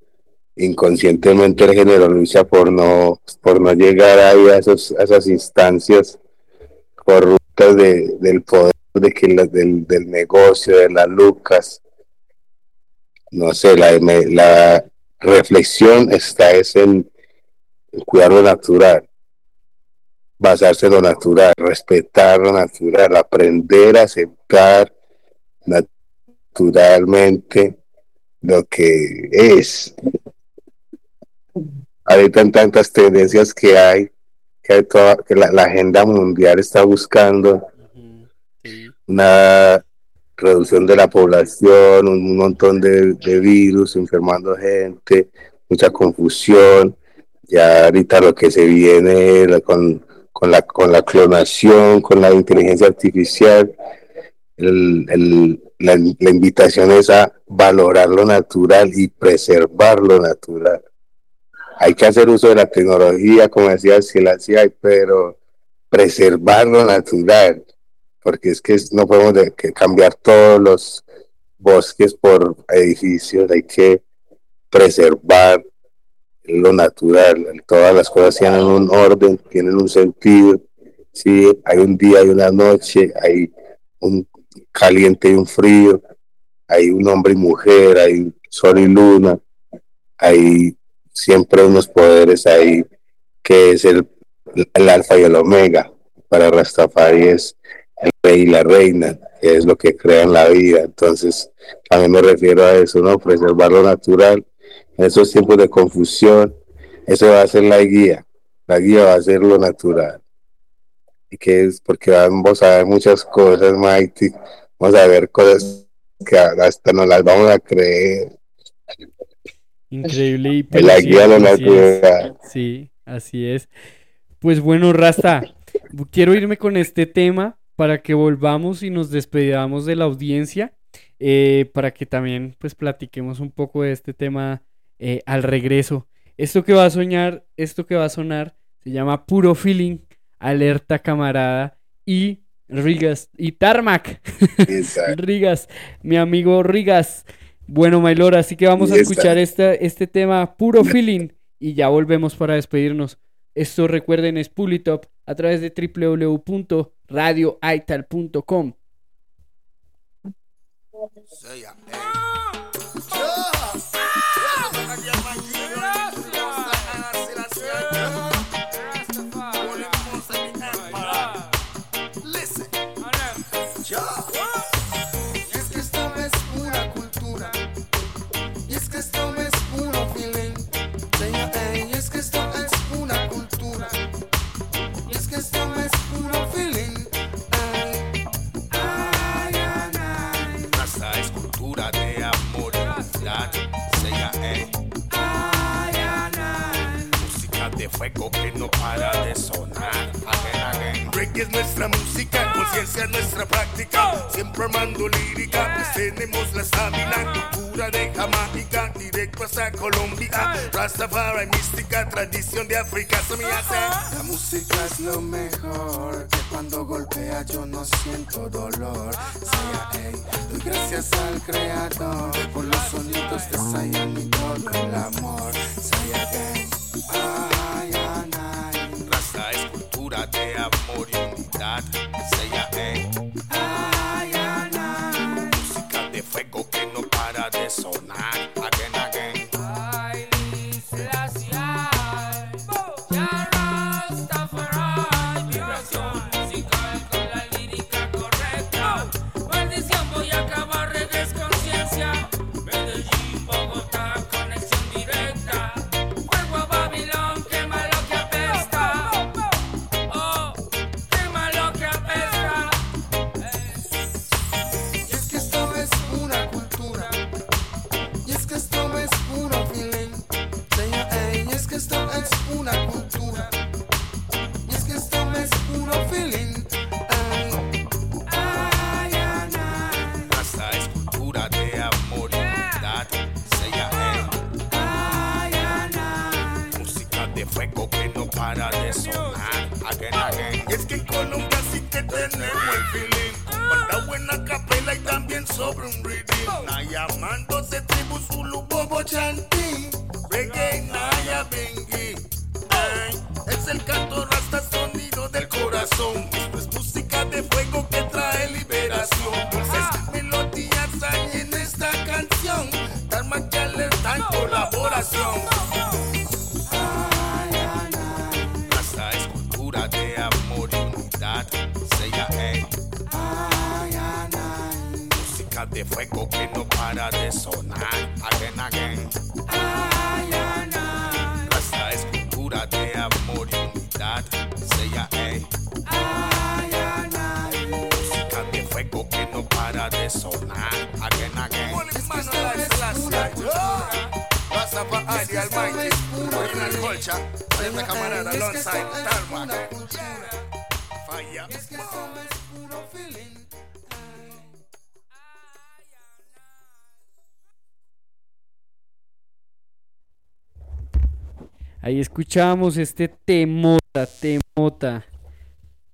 inconscientemente el género lucha por no, por no llegar ahí a, esos, a esas instancias corruptas de, del poder, de que la- del, del negocio, de las lucas. No sé, la, reflexión está es en, cuidar lo natural, basarse en lo natural, respetar lo natural, aprender a aceptar naturalmente lo que es en tantas tendencias que hay, que, hay toda- que la, la agenda mundial está buscando una reducción de la población, un montón de, de virus enfermando gente, mucha confusión. Ya ahorita lo que se viene la- con, con, la, con la clonación, con la inteligencia artificial, el- el- la, la invitación es a valorar lo natural y preservar lo natural hay que hacer uso de la tecnología, como decía Selassie, pero preservar lo natural, porque es que no podemos cambiar todos los bosques por edificios, hay que preservar lo natural, todas las cosas tienen un orden, tienen un sentido, sí, hay un día, hay una noche, hay un caliente y un frío, hay un hombre y mujer, hay sol y luna, hay siempre unos poderes ahí que es el, el alfa y el omega. Para Rastafari es el rey y la reina, que es lo que crea en la vida. Entonces, también me refiero a eso, ¿no? Preservar lo natural. En esos tiempos de confusión, eso va a ser la guía. La guía va a ser lo natural. Y que es porque vamos a ver muchas cosas, Mighty. Vamos a ver cosas que hasta no las vamos a creer. Increíble y En la guía de la. Sí, así es. Pues bueno, Rasta, quiero irme con este tema para que volvamos y nos despedamos de la audiencia, eh, para que también pues platiquemos un poco de este tema eh, al regreso. Esto que va a soñar, esto que va a sonar, se llama Puro Feeling, Alerta Camarada y Rigas y Tarmac. (laughs) Rigas, mi amigo Rigas. Bueno, Maylor, así que vamos a escuchar esta, este tema Puro Feeling y ya volvemos para despedirnos. Esto recuerden es Pulitop a través de www.radioaital.com. fuego que no para de sonar. Reggae es nuestra música, ah. conciencia es nuestra práctica. Oh. Siempre armando lírica, ah. pues tenemos la estamina. Ah. Cultura de Jamaica, directo hasta Colombia. Rastafari mística, tradición de África, se me hace. La música es lo mejor, que cuando golpea yo no siento dolor. Sea, hey, doy gracias al creador por los sonidos de Zion y todo el amor. Sea, hey ay, ay, ay. Rasta es cultura de amor y unidad. Ey. Fuego que no para de sonar. Again, again. Y es que en Colombia sí que tenemos el feeling. Banda buena capela y también sobre un reading. Naya llamándose tribu Zulu Bobo Chanti. Reggae Naya Bengi. Es el canto rasta sonido del corazón. Esto es música de fuego que trae liberación. Dulces melodías hay en esta canción. Dharma que alerta en colaboración. De fuego que no para de sonar. Again, again. Rasta es cultura de amor y unidad. Sella, ey. Música de fuego que no para de sonar. Again, again. Rastafari, the Almighty, original culture. There's the camarada alongside Tarmac. Fire. Ahí escuchamos este temota, temota.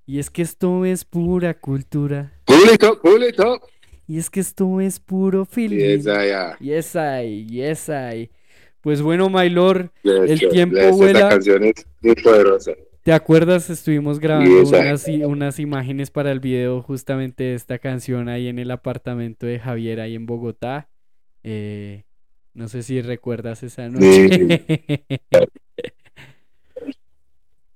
Y es que esto es pura cultura. Público, público. Y es que esto es puro feeling. Yes, I am. Yes, I, yes, I. Pues bueno, Maylor, el tiempo bless you. Esta vuela. canción es muy poderosa. ¿Te acuerdas? Estuvimos grabando Yes, unas, unas imágenes para el video justamente de esta canción ahí en el apartamento de Javier, ahí en Bogotá. Eh, no sé si recuerdas esa noche. (laughs)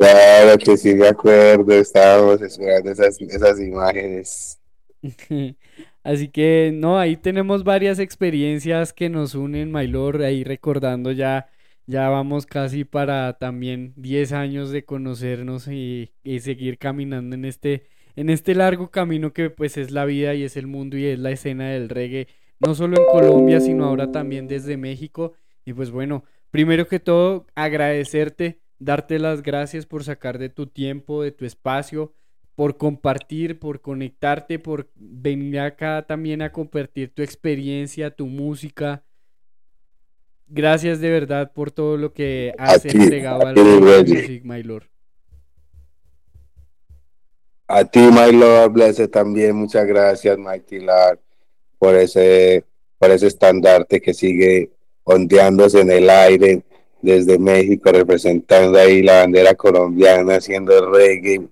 Claro que sí, me acuerdo. Estábamos esperando esas, esas imágenes. (laughs) Así que no, ahí tenemos varias experiencias que nos unen, Maylor, ahí recordando ya, ya vamos casi para también 10 años de conocernos y, y seguir caminando en este, en este largo camino que pues es la vida y es el mundo y es la escena del reggae, no solo en Colombia, sino ahora también desde México. Y pues bueno, primero que todo, agradecerte, darte las gracias por sacar de tu tiempo, de tu espacio por compartir, por conectarte, por venir acá también a compartir tu experiencia, tu música. Gracias de verdad por todo lo que has ti, entregado a al. Music, my lord. A ti, my Lord, blessed también. Muchas gracias, Mighty Lord, por ese, por ese estandarte que sigue ondeándose en el aire desde México, representando ahí la bandera colombiana, haciendo reggae,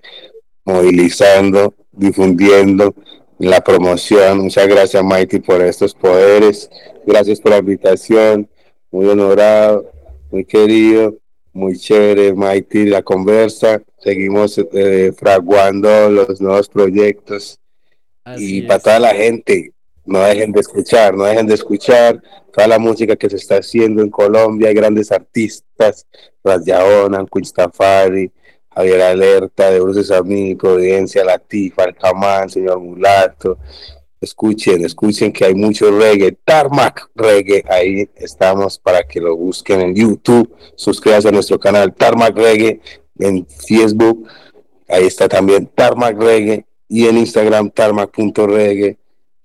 movilizando, difundiendo la promoción. Muchas gracias, Mighty, por estos poderes. Gracias por la invitación. Muy honorado, muy querido, muy chévere, Mighty, la conversa. Seguimos eh, fraguando los nuevos proyectos. y para toda la gente, no dejen de escuchar, no dejen de escuchar toda la música que se está haciendo en Colombia. Hay grandes artistas, Rayaona, Queen Stafari, Javier Alerta, de Bruce Samí, Providencia, Latifa, Alcamán, Señor Mulato. Escuchen, escuchen que hay mucho reggae, Tarmac Reggae, ahí estamos para que lo busquen en YouTube, suscríbanse a nuestro canal Tarmac Reggae, en Facebook, ahí está también Tarmac Reggae y en Instagram tarmac.reggae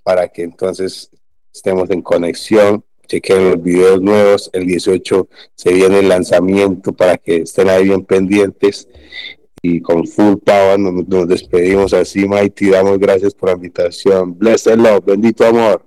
para que entonces estemos en conexión. Chequen los videos nuevos. El 18 se viene el lanzamiento para que estén ahí bien pendientes. Y con full power nos, nos despedimos así, Mighty. Damos gracias por la invitación. Bless the love, bendito amor.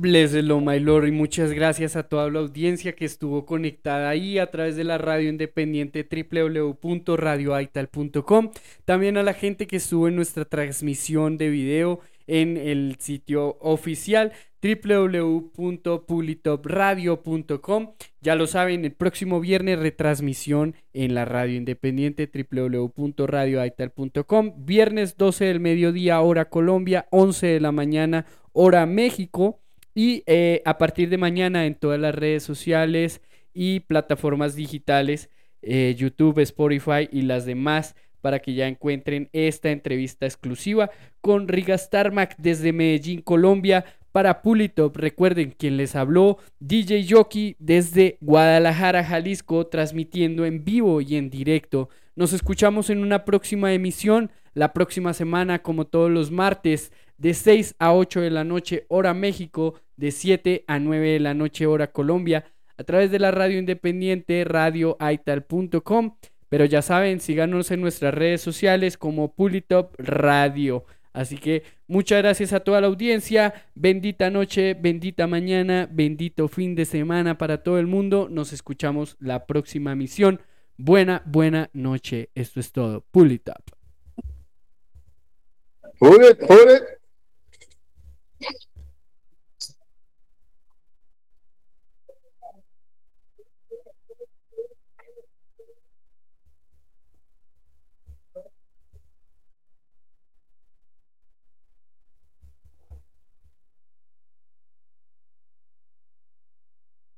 Blesselo, my lord, y muchas gracias a toda la audiencia que estuvo conectada ahí a través de la radio independiente www.radioaital.com. También a la gente que estuvo en nuestra transmisión de video en el sitio oficial www.pulitopradio.com. Ya lo saben, el próximo viernes retransmisión en la radio independiente www.radioaital.com. Viernes 12 del mediodía, hora Colombia, 11 de la mañana, hora México. Y eh, a partir de mañana en todas las redes sociales y plataformas digitales, eh, YouTube, Spotify y las demás, para que ya encuentren esta entrevista exclusiva con Rigas Tarmac desde Medellín, Colombia, para Pulitop. Recuerden quien les habló, DJ Jockey desde Guadalajara, Jalisco, transmitiendo en vivo y en directo. Nos escuchamos en una próxima emisión, la próxima semana, como todos los martes, de 6 a 8 de la noche, hora México, de 7 a 9 de la noche, hora Colombia, a través de la radio independiente radioaital.com. Pero ya saben, síganos en nuestras redes sociales como Pulitop Radio. Así que muchas gracias a toda la audiencia. Bendita noche, bendita mañana, bendito fin de semana para todo el mundo. Nos escuchamos la próxima misión. Buena, buena noche. Esto es todo. Pull it up. Pull it, it.